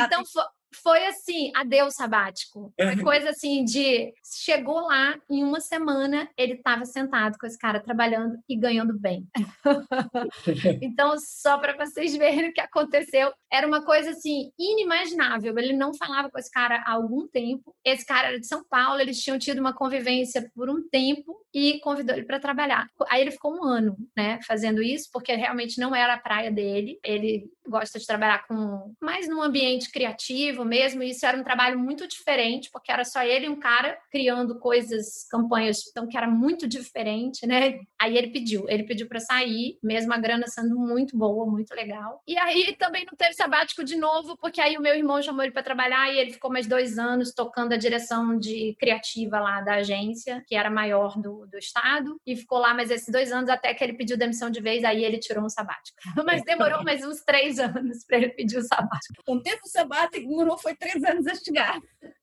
Então foi assim, adeus sabático. Foi coisa assim de chegou lá em uma semana ele estava sentado com esse cara trabalhando e ganhando bem. então só para vocês verem o que aconteceu, era uma coisa assim inimaginável. Ele não falava com esse cara há algum tempo. Esse cara era de São Paulo, eles tinham tido uma convivência por um tempo e convidou ele para trabalhar. Aí ele ficou um ano, né, fazendo isso porque realmente não era a praia dele. Ele gosta de trabalhar com mais num ambiente criativo mesmo, e isso era um trabalho muito diferente, porque era só ele e um cara criando coisas, campanhas, então que era muito diferente, né? Aí ele pediu, ele pediu para sair, mesmo a grana sendo muito boa, muito legal. E aí também não teve sabático de novo, porque aí o meu irmão chamou ele para trabalhar e ele ficou mais dois anos tocando a direção de criativa lá da agência, que era maior do, do estado, e ficou lá mais esses dois anos até que ele pediu demissão de vez, aí ele tirou um sabático. Mas demorou mais uns três anos para ele pedir o sabático. Um tempo sabático foi três anos a chegar.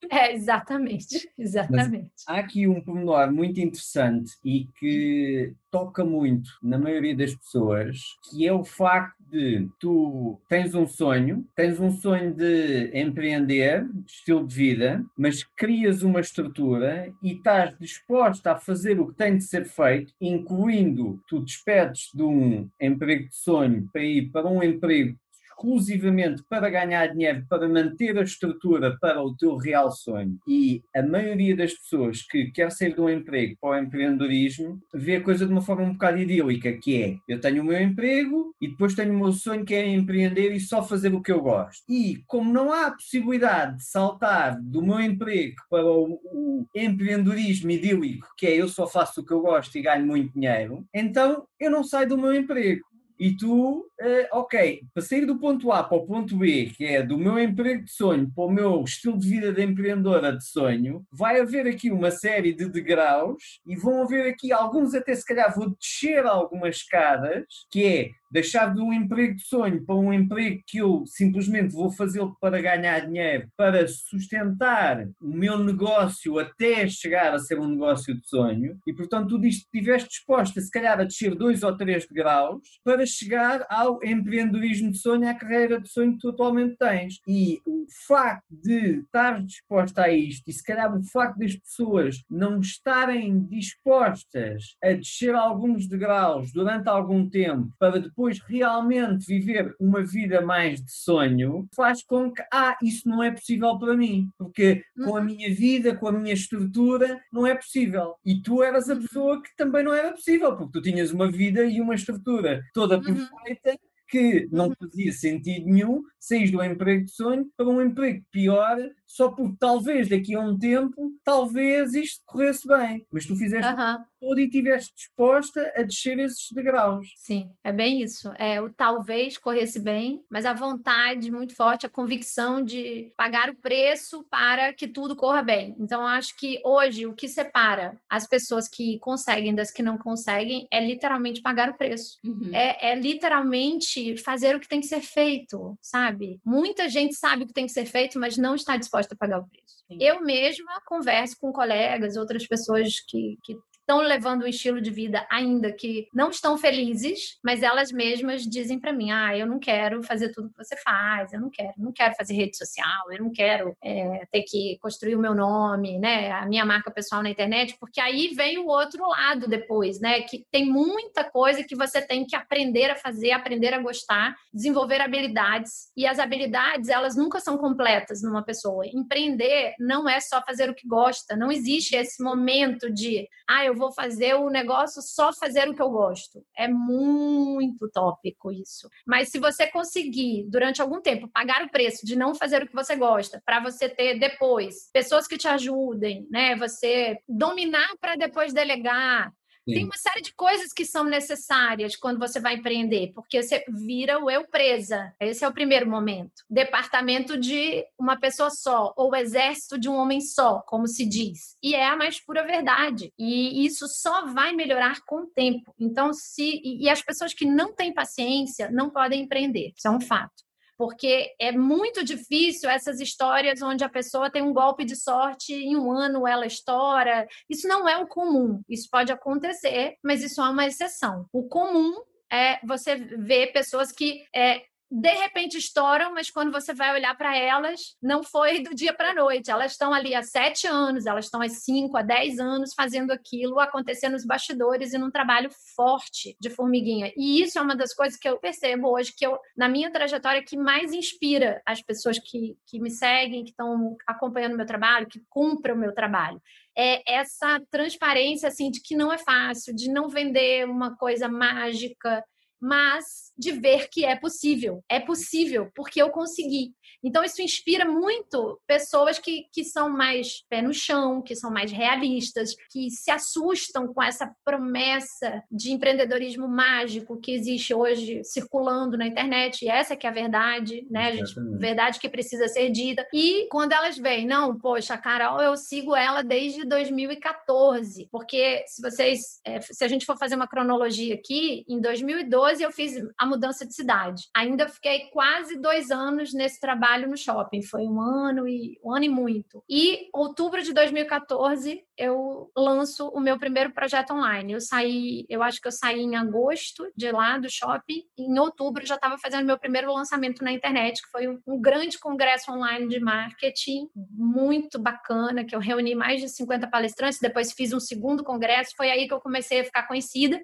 É, exatamente, exatamente. Mas há aqui um pormenor muito interessante e que toca muito na maioria das pessoas, que é o facto de tu tens um sonho, tens um sonho de empreender, de estilo de vida, mas crias uma estrutura e estás disposta a fazer o que tem de ser feito, incluindo tu despedes de um emprego de sonho para ir para um emprego exclusivamente para ganhar dinheiro, para manter a estrutura para o teu real sonho. E a maioria das pessoas que quer sair um emprego para o empreendedorismo vê a coisa de uma forma um bocado idílica, que é eu tenho o meu emprego e depois tenho o meu sonho que é empreender e só fazer o que eu gosto. E como não há possibilidade de saltar do meu emprego para o, o empreendedorismo idílico, que é eu só faço o que eu gosto e ganho muito dinheiro, então eu não saio do meu emprego e tu, uh, ok, para sair do ponto A para o ponto B, que é do meu emprego de sonho para o meu estilo de vida de empreendedora de sonho, vai haver aqui uma série de degraus e vão haver aqui alguns, até se calhar vou descer algumas escadas, que é deixar de um emprego de sonho para um emprego que eu simplesmente vou fazê-lo para ganhar dinheiro, para sustentar o meu negócio até chegar a ser um negócio de sonho, e portanto tu dizes que estiveste disposta, se calhar, a descer dois ou três graus para chegar ao empreendedorismo de sonho, à carreira de sonho que tu atualmente tens. E o facto de estar disposta a isto, e se calhar o facto das pessoas não estarem dispostas a descer alguns degraus durante algum tempo para depois depois realmente viver uma vida mais de sonho, faz com que, ah, isso não é possível para mim, porque com a uhum. minha vida, com a minha estrutura, não é possível. E tu eras a uhum. pessoa que também não era possível, porque tu tinhas uma vida e uma estrutura toda uhum. perfeita que não fazia sentido nenhum sair do emprego de sonho para um emprego pior, só porque talvez daqui a um tempo, talvez isto corresse bem. Mas tu fizeste uhum. Tudo e estiveste disposta a descer esses degraus. Sim, é bem isso. É o talvez corresse bem, mas a vontade muito forte, a convicção de pagar o preço para que tudo corra bem. Então, acho que hoje o que separa as pessoas que conseguem das que não conseguem é literalmente pagar o preço. Uhum. É, é literalmente fazer o que tem que ser feito, sabe? Muita gente sabe o que tem que ser feito, mas não está disposta a pagar o preço. Sim. Eu mesma converso com colegas, outras pessoas que, que estão levando um estilo de vida ainda que não estão felizes, mas elas mesmas dizem para mim: ah, eu não quero fazer tudo que você faz, eu não quero, não quero fazer rede social, eu não quero é, ter que construir o meu nome, né, a minha marca pessoal na internet, porque aí vem o outro lado depois, né, que tem muita coisa que você tem que aprender a fazer, aprender a gostar, desenvolver habilidades e as habilidades elas nunca são completas numa pessoa. Empreender não é só fazer o que gosta, não existe esse momento de, ah, eu vou fazer o negócio só fazer o que eu gosto. É muito tópico isso. Mas se você conseguir, durante algum tempo, pagar o preço de não fazer o que você gosta, para você ter depois pessoas que te ajudem, né? Você dominar para depois delegar, tem uma série de coisas que são necessárias quando você vai empreender, porque você vira o eu presa. Esse é o primeiro momento. Departamento de uma pessoa só, ou exército de um homem só, como se diz. E é a mais pura verdade. E isso só vai melhorar com o tempo. Então, se. E as pessoas que não têm paciência não podem empreender. Isso é um fato porque é muito difícil essas histórias onde a pessoa tem um golpe de sorte em um ano ela estoura. Isso não é o comum. Isso pode acontecer, mas isso é uma exceção. O comum é você ver pessoas que é, de repente estouram, mas quando você vai olhar para elas, não foi do dia para a noite. Elas estão ali há sete anos, elas estão há cinco, há dez anos fazendo aquilo acontecer nos bastidores e num trabalho forte de formiguinha. E isso é uma das coisas que eu percebo hoje, que eu, na minha trajetória, que mais inspira as pessoas que, que me seguem, que estão acompanhando o meu trabalho, que cumprem o meu trabalho é essa transparência assim de que não é fácil, de não vender uma coisa mágica, mas de ver que é possível. É possível, porque eu consegui. Então, isso inspira muito pessoas que, que são mais pé no chão, que são mais realistas, que se assustam com essa promessa de empreendedorismo mágico que existe hoje circulando na internet. E essa que é a verdade, né, gente? Verdade que precisa ser dita. E quando elas veem, não, poxa, a Carol, eu sigo ela desde 2014. Porque se vocês, é, se a gente for fazer uma cronologia aqui, em 2012, 2014 eu fiz a mudança de cidade. Ainda fiquei quase dois anos nesse trabalho no shopping. Foi um ano e um ano e muito. E outubro de 2014 eu lanço o meu primeiro projeto online. Eu saí, eu acho que eu saí em agosto de lá do shopping. Em outubro já estava fazendo meu primeiro lançamento na internet, que foi um grande congresso online de marketing, muito bacana, que eu reuni mais de 50 palestrantes. Depois fiz um segundo congresso. Foi aí que eu comecei a ficar conhecida.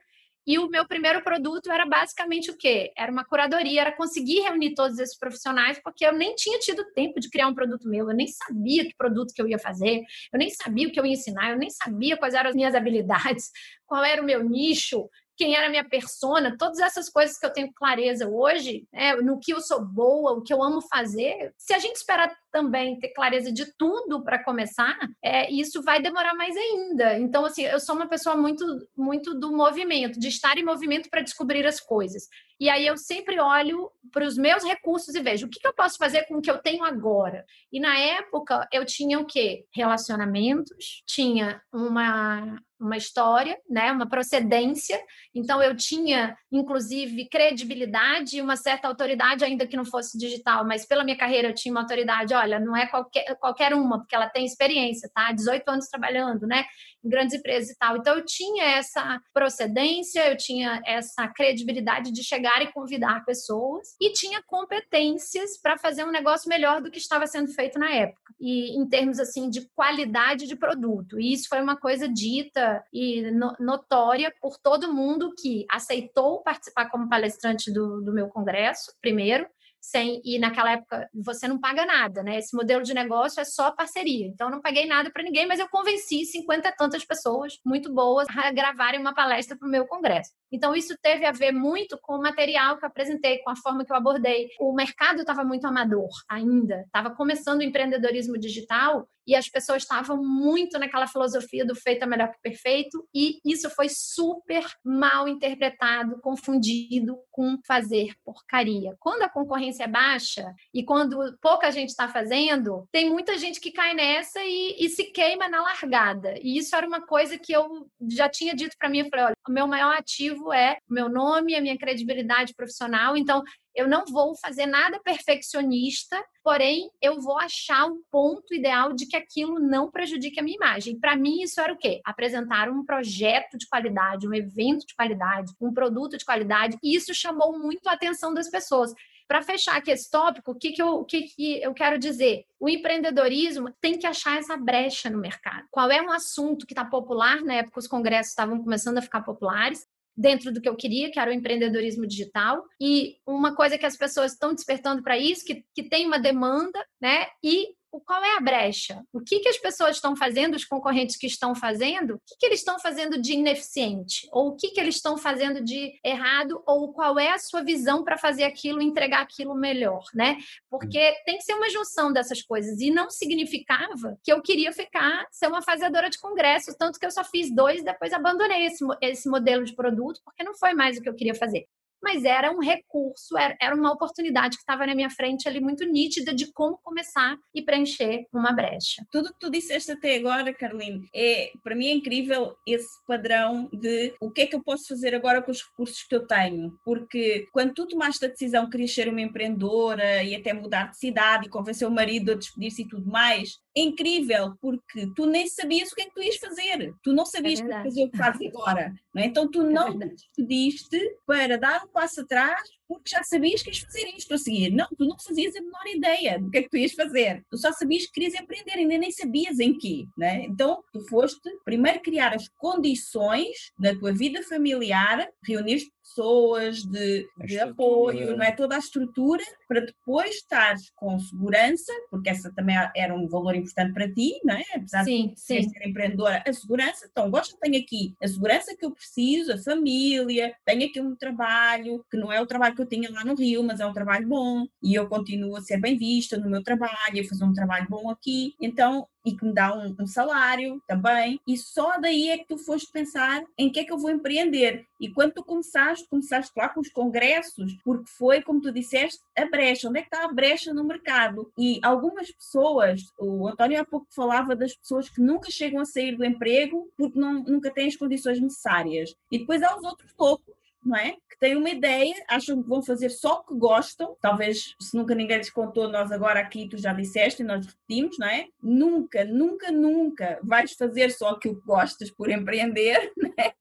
E o meu primeiro produto era basicamente o quê? Era uma curadoria, era conseguir reunir todos esses profissionais, porque eu nem tinha tido tempo de criar um produto meu, eu nem sabia que produto que eu ia fazer, eu nem sabia o que eu ia ensinar, eu nem sabia quais eram as minhas habilidades, qual era o meu nicho, quem era minha persona, todas essas coisas que eu tenho clareza hoje, né, no que eu sou boa, o que eu amo fazer. Se a gente esperar também ter clareza de tudo para começar, é, isso vai demorar mais ainda. Então, assim, eu sou uma pessoa muito, muito do movimento, de estar em movimento para descobrir as coisas. E aí eu sempre olho para os meus recursos e vejo o que, que, eu posso fazer com o que eu tenho agora. E na época eu tinha o quê? Relacionamentos, tinha uma uma história, né, uma procedência. Então eu tinha, inclusive, credibilidade e uma certa autoridade, ainda que não fosse digital, mas pela minha carreira eu tinha uma autoridade. Olha, não é qualquer, qualquer uma, porque ela tem experiência, tá? 18 anos trabalhando, né? em grandes empresas e tal. Então, eu tinha essa procedência, eu tinha essa credibilidade de chegar e convidar pessoas e tinha competências para fazer um negócio melhor do que estava sendo feito na época. E em termos assim de qualidade de produto. E isso foi uma coisa dita e notória por todo mundo que aceitou participar como palestrante do, do meu congresso, primeiro, sem e naquela época você não paga nada, né? Esse modelo de negócio é só parceria. Então eu não paguei nada para ninguém, mas eu convenci 50 e tantas pessoas muito boas a gravarem uma palestra para o meu congresso. Então, isso teve a ver muito com o material que eu apresentei, com a forma que eu abordei. O mercado estava muito amador ainda, estava começando o empreendedorismo digital e as pessoas estavam muito naquela filosofia do feito é melhor que perfeito, e isso foi super mal interpretado, confundido com fazer porcaria. Quando a concorrência é baixa e quando pouca gente está fazendo, tem muita gente que cai nessa e, e, se queima na largada. E isso era uma coisa que eu já tinha dito para mim, eu falei, olha, o meu maior ativo é o meu nome, a minha credibilidade profissional. Então, eu não vou fazer nada perfeccionista, porém, eu vou achar o ponto ideal de que aquilo não prejudique a minha imagem. Para mim, isso era o quê? Apresentar um projeto de qualidade, um evento de qualidade, um produto de qualidade. E isso chamou muito a atenção das pessoas. Para fechar aqui esse tópico, o que, que, eu, o que, que eu quero dizer? O empreendedorismo tem que achar essa brecha no mercado. Qual é um assunto que está popular? Na época, os congressos estavam começando a ficar populares dentro do que eu queria, que era o empreendedorismo digital. E uma coisa que as pessoas estão despertando para isso, que, que tem uma demanda, né? E qual é a brecha? O que, que as pessoas estão fazendo, os concorrentes que estão fazendo, o que, que eles estão fazendo de ineficiente? Ou o que, que eles estão fazendo de errado? Ou qual é a sua visão para fazer aquilo, entregar aquilo melhor, né? Porque tem que ser uma junção dessas coisas. E não significava que eu queria ficar, ser uma fazedora de congressos, tanto que eu só fiz dois e depois abandonei esse, esse modelo de produto, porque não foi mais o que eu queria fazer mas era um recurso, era uma oportunidade que estava na minha frente ali muito nítida de como começar e preencher uma brecha. Tudo que tu disseste até agora, Carline, é para mim é incrível esse padrão de o que é que eu posso fazer agora com os recursos que eu tenho, porque quando tu tomaste a decisão que querias ser uma empreendedora e até mudar de cidade e convencer o marido a despedir-se e tudo mais, é incrível porque tu nem sabias o que é que tu ias fazer, tu não sabias é fazer o que fazes agora, não é? então tu é não te despediste para dar um passo atrás porque já sabias que ias fazer isto a seguir. Não, tu não fazias a menor ideia do que é que tu ias fazer. Tu só sabias que querias empreender, ainda nem sabias em quê, né? Então, tu foste primeiro criar as condições da tua vida familiar, reunir pessoas, de, de apoio, não é? Toda a estrutura para depois estar com segurança, porque essa também era um valor importante para ti, não é? Apesar sim, de sim. ser empreendedora, a segurança, então gosto, tenho aqui a segurança que eu preciso, a família, tenho aqui um trabalho, que não é o trabalho que eu tinha lá no Rio, mas é um trabalho bom, e eu continuo a ser bem vista no meu trabalho, a fazer um trabalho bom aqui, então e que me dá um, um, salário também, e só daí é que tu foste pensar em que é que eu vou empreender. E quando tu começaste, começaste lá com os congressos, porque foi, como tu disseste, a brecha. Onde é que está a brecha no mercado? E algumas pessoas, o António há pouco falava das pessoas que nunca chegam a sair do emprego porque não, nunca têm as condições necessárias. E depois há os outros loucos, não é? Que têm uma ideia, acham que vão fazer só o que gostam. Talvez, se nunca ninguém lhes contou, nós agora aqui, tu já disseste e nós repetimos, não é? Nunca, nunca, nunca vais fazer só aquilo que gostas por empreender, né?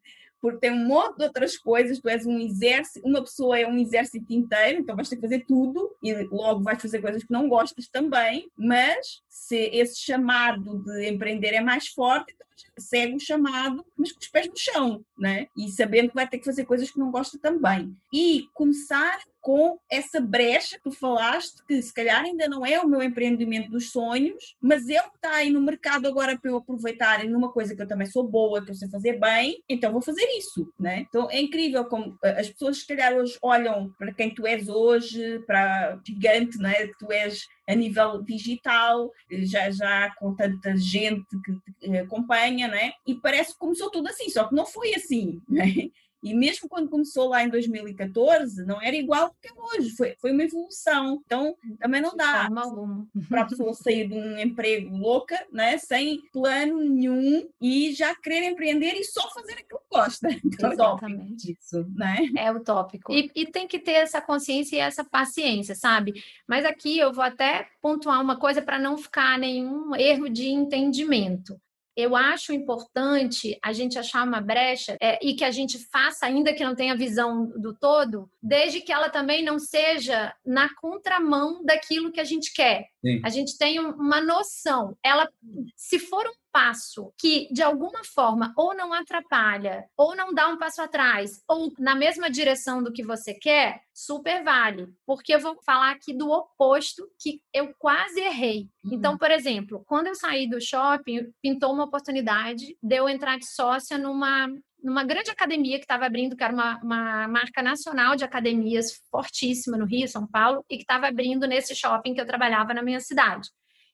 Porque tem um monte de outras coisas, tu és um exército, uma pessoa é um exército inteiro, então vais ter que fazer tudo e logo vais fazer coisas que não gostas também, mas se esse chamado de empreender é mais forte, então segue o chamado, mas com os pés no chão, né? E sabendo que vai ter que fazer coisas que não gosta também. E começar com essa brecha que tu falaste, que se calhar ainda não é o meu empreendimento dos sonhos, mas ele está aí no mercado agora para eu aproveitar numa coisa que eu também sou boa, que eu sei fazer bem, então vou fazer isso, né? Então é incrível como eh, as pessoas se calhar hoje olham para quem tu és hoje, para gigante, né? Que tu és a nível digital, já, já com tanta gente que te acompanha, né? E parece que começou tudo assim, só que não foi assim, né? E mesmo quando começou lá em 2014, não era igual que é hoje, foi, foi uma evolução. Então, também não dá para a pessoa sair de um emprego louca, né, sem plano nenhum e já querer empreender e só fazer aquilo que gosta. Então, é Exatamente. Isso, né? É utópico. E, e tem que ter essa consciência e essa paciência, sabe? Mas aqui eu vou até pontuar uma coisa para não ficar nenhum erro de entendimento. Eu acho importante a gente achar uma brecha é, e que a gente faça, ainda que não tenha visão do todo, desde que ela também não seja na contramão daquilo que a gente quer. Sim. A gente tem uma noção. Ela, se for um passo que de alguma forma ou não atrapalha, ou não dá um passo atrás, ou na mesma direção do que você quer, super vale. Porque eu vou falar aqui do oposto que eu quase errei. Uhum. Então, por exemplo, quando eu saí do shopping, pintou uma oportunidade de eu entrar de sócia numa numa grande academia que estava abrindo, que era uma, uma marca nacional de academias fortíssima no Rio, São Paulo, e que estava abrindo nesse shopping que eu trabalhava na minha cidade.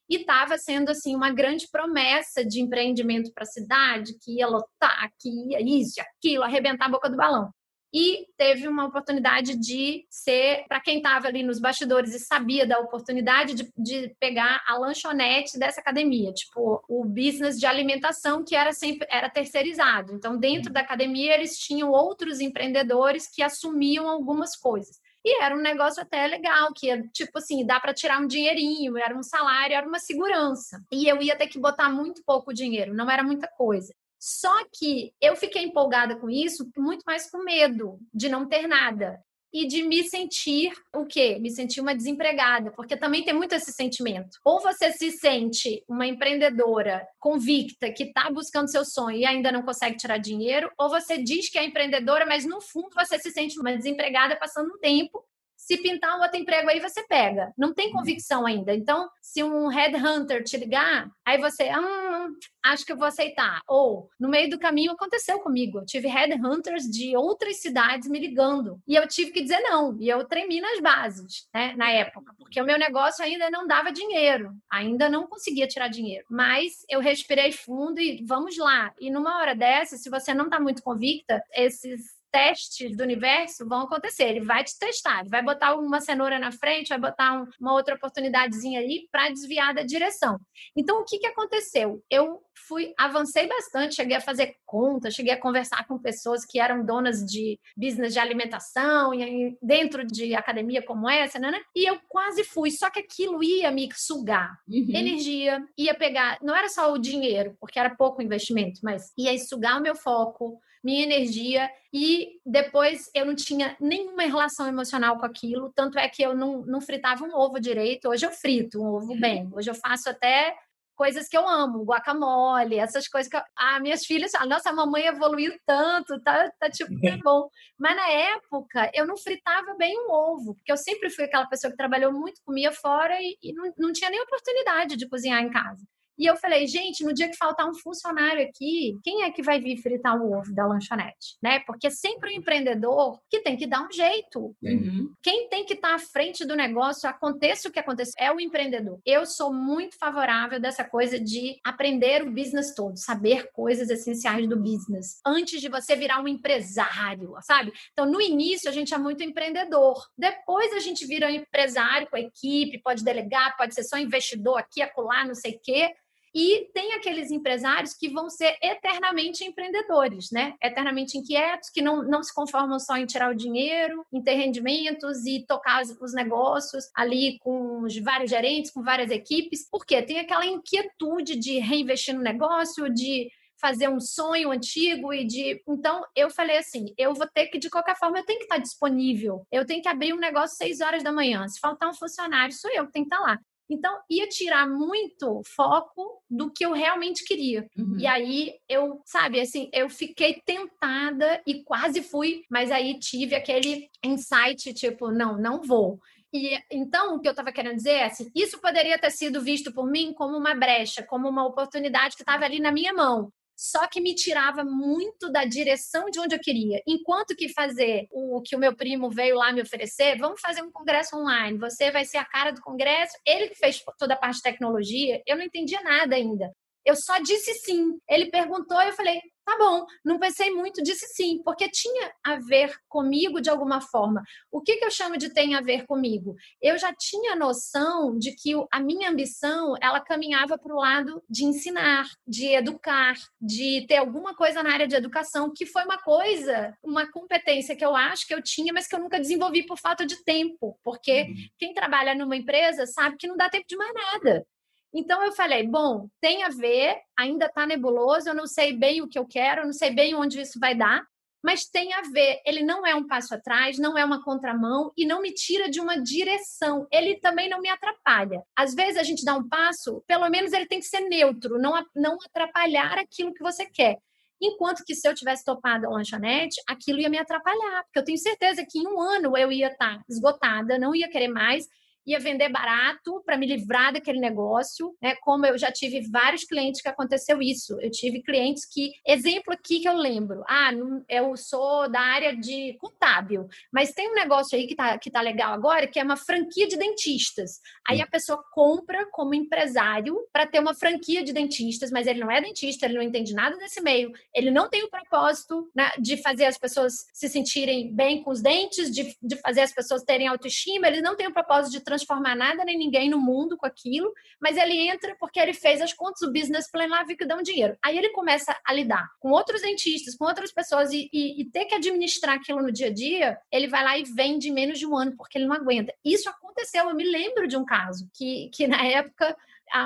E estava sendo assim uma grande promessa de empreendimento para a cidade, que ia lotar, que ia isso, aquilo, arrebentar a boca do balão e teve uma oportunidade de ser, para quem estava ali nos bastidores e sabia da oportunidade de, de, pegar a lanchonete dessa academia, tipo o business de alimentação que era sempre era terceirizado. Então, dentro da academia eles tinham outros empreendedores que assumiam algumas coisas. E era um negócio até legal, que tipo assim, dá para tirar um dinheirinho, era um salário, era uma segurança. E eu ia ter que botar muito pouco dinheiro, não era muita coisa. Só que eu fiquei empolgada com isso, muito mais com medo de não ter nada e de me sentir o quê? Me sentir uma desempregada, porque também tem muito esse sentimento. Ou você se sente uma empreendedora convicta que está buscando seu sonho e ainda não consegue tirar dinheiro, ou você diz que é empreendedora, mas no fundo você se sente uma desempregada passando um tempo se pintar um outro emprego aí, você pega. Não tem convicção ainda. Então, se um headhunter te ligar, aí você, hum, acho que eu vou aceitar. Ou, no meio do caminho, aconteceu comigo. Eu tive headhunters de outras cidades me ligando. E eu tive que dizer não. E eu tremi nas bases, né, na época. Porque o meu negócio ainda não dava dinheiro. Ainda não conseguia tirar dinheiro. Mas eu respirei fundo e vamos lá. E numa hora dessa, se você não está muito convicta, esses testes do universo vão acontecer. Ele vai te testar, ele vai botar uma cenoura na frente, vai botar um, uma outra oportunidadezinha ali para desviar da direção. Então, o que, que aconteceu? Eu fui, avancei bastante, cheguei a fazer conta, cheguei a conversar com pessoas que eram donas de business de alimentação, e dentro de academia como essa, né, né? E eu quase fui, só que aquilo ia me sugar uhum. energia, ia pegar, não era só o dinheiro, porque era pouco investimento, mas ia sugar o meu foco, minha energia e depois eu não tinha nenhuma relação emocional com aquilo, tanto é que eu não, não fritava um ovo direito, hoje eu frito um ovo bem, hoje eu faço até coisas que eu amo, guacamole, essas coisas que eu... ah, minhas filhas falam, nossa, a mamãe evoluiu tanto, tá, tá tipo, tá bom. Mas na época eu não fritava bem um ovo, porque eu sempre fui aquela pessoa que trabalhou muito, comia fora e, e não, não tinha nem oportunidade de cozinhar em casa. E eu falei, gente, no dia que faltar um funcionário aqui, quem é que vai vir fritar o ovo da lanchonete? Né? Porque é sempre o empreendedor que tem que dar um jeito. Uhum. Quem tem que estar tá à frente do negócio, aconteça o que aconteça, é o empreendedor. Eu sou muito favorável dessa coisa de aprender o business todo, saber coisas essenciais do business, antes de você virar um empresário, sabe? Então, no início, a gente é muito empreendedor. Depois, a gente vira um empresário com a equipe, pode delegar, pode ser só investidor aqui, acolá, não sei o quê. E tem aqueles empresários que vão ser eternamente empreendedores, né? Eternamente inquietos, que não, não se conformam só em tirar o dinheiro, em ter rendimentos e tocar os negócios ali com os vários gerentes, com várias equipes. Por quê? Tem aquela inquietude de reinvestir no negócio, de fazer um sonho antigo e de. Então, eu falei assim: eu vou ter que, de qualquer forma, eu tenho que estar disponível. Eu tenho que abrir um negócio às 6 horas da manhã. Se faltar um funcionário, sou eu que tenho que estar lá. Então, ia tirar muito foco do que eu realmente queria. Uhum. E aí, eu, sabe, assim, eu fiquei tentada e quase fui, mas aí tive aquele insight, tipo, não, não vou. E então, o que eu estava querendo dizer é assim: isso poderia ter sido visto por mim como uma brecha, como uma oportunidade que estava ali na minha mão só que me tirava muito da direção de onde eu queria. Enquanto que fazer o que o meu primo veio lá me oferecer, vamos fazer um congresso online, você vai ser a cara do congresso, ele que fez toda a parte de tecnologia, eu não entendia nada ainda. Eu só disse sim. Ele perguntou e eu falei: Tá bom, não pensei muito, disse sim, porque tinha a ver comigo de alguma forma. O que, que eu chamo de tem a ver comigo? Eu já tinha noção de que a minha ambição ela caminhava para o lado de ensinar, de educar, de ter alguma coisa na área de educação, que foi uma coisa, uma competência que eu acho que eu tinha, mas que eu nunca desenvolvi por falta de tempo, porque uhum. quem trabalha numa empresa sabe que não dá tempo de mais nada. Então eu falei, bom, tem a ver, ainda está nebuloso, eu não sei bem o que eu quero, eu não sei bem onde isso vai dar, mas tem a ver. Ele não é um passo atrás, não é uma contramão e não me tira de uma direção. Ele também não me atrapalha. Às vezes a gente dá um passo, pelo menos ele tem que ser neutro, não, não atrapalhar aquilo que você quer. Enquanto que se eu tivesse topado a lanchonete, aquilo ia me atrapalhar, porque eu tenho certeza que em um ano eu ia estar esgotada, não ia querer mais ia vender barato para me livrar daquele negócio, né? Como eu já tive vários clientes que aconteceu isso. Eu tive clientes que, exemplo aqui que eu lembro, ah, eu sou da área de contábil, mas tem um negócio aí que tá, que tá legal agora, que é uma franquia de dentistas. Aí a pessoa compra como empresário para ter uma franquia de dentistas, mas ele não é dentista, ele não entende nada desse meio, ele não tem o propósito né, de fazer as pessoas se sentirem bem com os dentes, de, de fazer as pessoas terem autoestima, ele não tem o propósito de transformar nada nem ninguém no mundo com aquilo, mas ele entra porque ele fez as contas, o business plan lá, viu que dá um dinheiro. Aí ele começa a lidar com outros dentistas, com outras pessoas e, e, e ter que administrar aquilo no dia a dia, ele vai lá e vende menos de um ano porque ele não aguenta. Isso aconteceu, eu me lembro de um caso que, que na época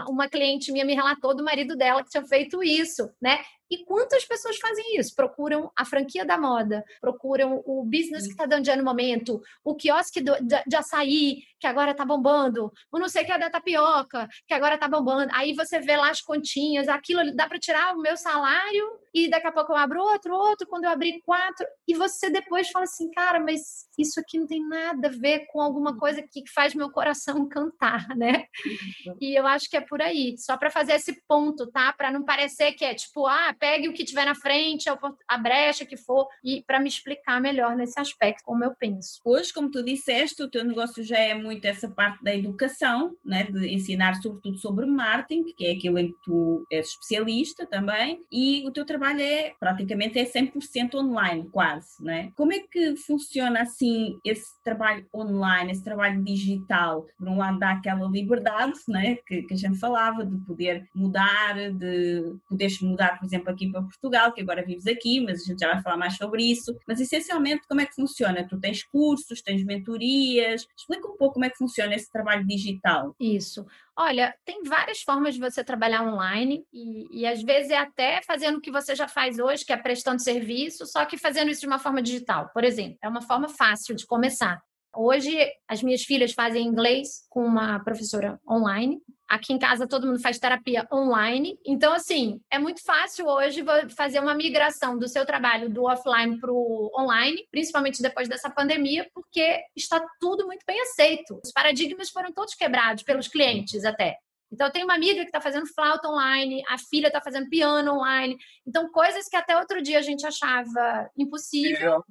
uma cliente minha me relatou do marido dela que tinha feito isso, né? E quantas pessoas fazem isso? Procuram a franquia da moda, procuram o business que está dando dinheiro no momento, o quiosque do, de, de açaí, que agora está bombando, o não sei o que é da tapioca, que agora está bombando. Aí você vê lá as continhas, aquilo dá para tirar o meu salário e daqui a pouco eu abro outro, outro, quando eu abrir quatro, e você depois fala assim, cara, mas isso aqui não tem nada a ver com alguma coisa que faz meu coração cantar, né? E eu acho que é por aí, só para fazer esse ponto, tá? Para não parecer que é tipo, ah, pegue o que tiver na frente, a brecha que for, e para me explicar melhor nesse aspecto, como eu penso. Hoje, como tu disseste, o teu negócio já é muito essa parte da educação, né? De ensinar sobretudo sobre marketing, que é aquilo em que tu és especialista também, e o teu trabalho é praticamente é 100% online, quase, né? Como é que funciona assim esse trabalho online, esse trabalho digital? Por um lado dá aquela liberdade, né? Que, que a gente falava, de poder mudar, de poderes mudar, por exemplo, aqui para Portugal, que agora vives aqui, mas a gente já vai falar mais sobre isso. Mas essencialmente, como é que funciona? Tu tens cursos, tens mentorias. Explica um pouco como é que funciona esse trabalho digital. Isso. Olha, tem várias formas de você trabalhar online e, e, às vezes é até fazendo o que você já faz hoje, que é prestando serviço, só que fazendo isso de uma forma digital. Por exemplo, é uma forma fácil de começar. Hoje, as minhas filhas fazem inglês com uma professora online. Aqui em casa, todo mundo faz terapia online. Então, assim, é muito fácil hoje fazer uma migração do seu trabalho do offline para o online, principalmente depois dessa pandemia, porque está tudo muito bem aceito. Os paradigmas foram todos quebrados pelos clientes até. Então, eu tenho uma amiga que está fazendo flauta online, a filha está fazendo piano online. Então, coisas que até outro dia a gente achava impossível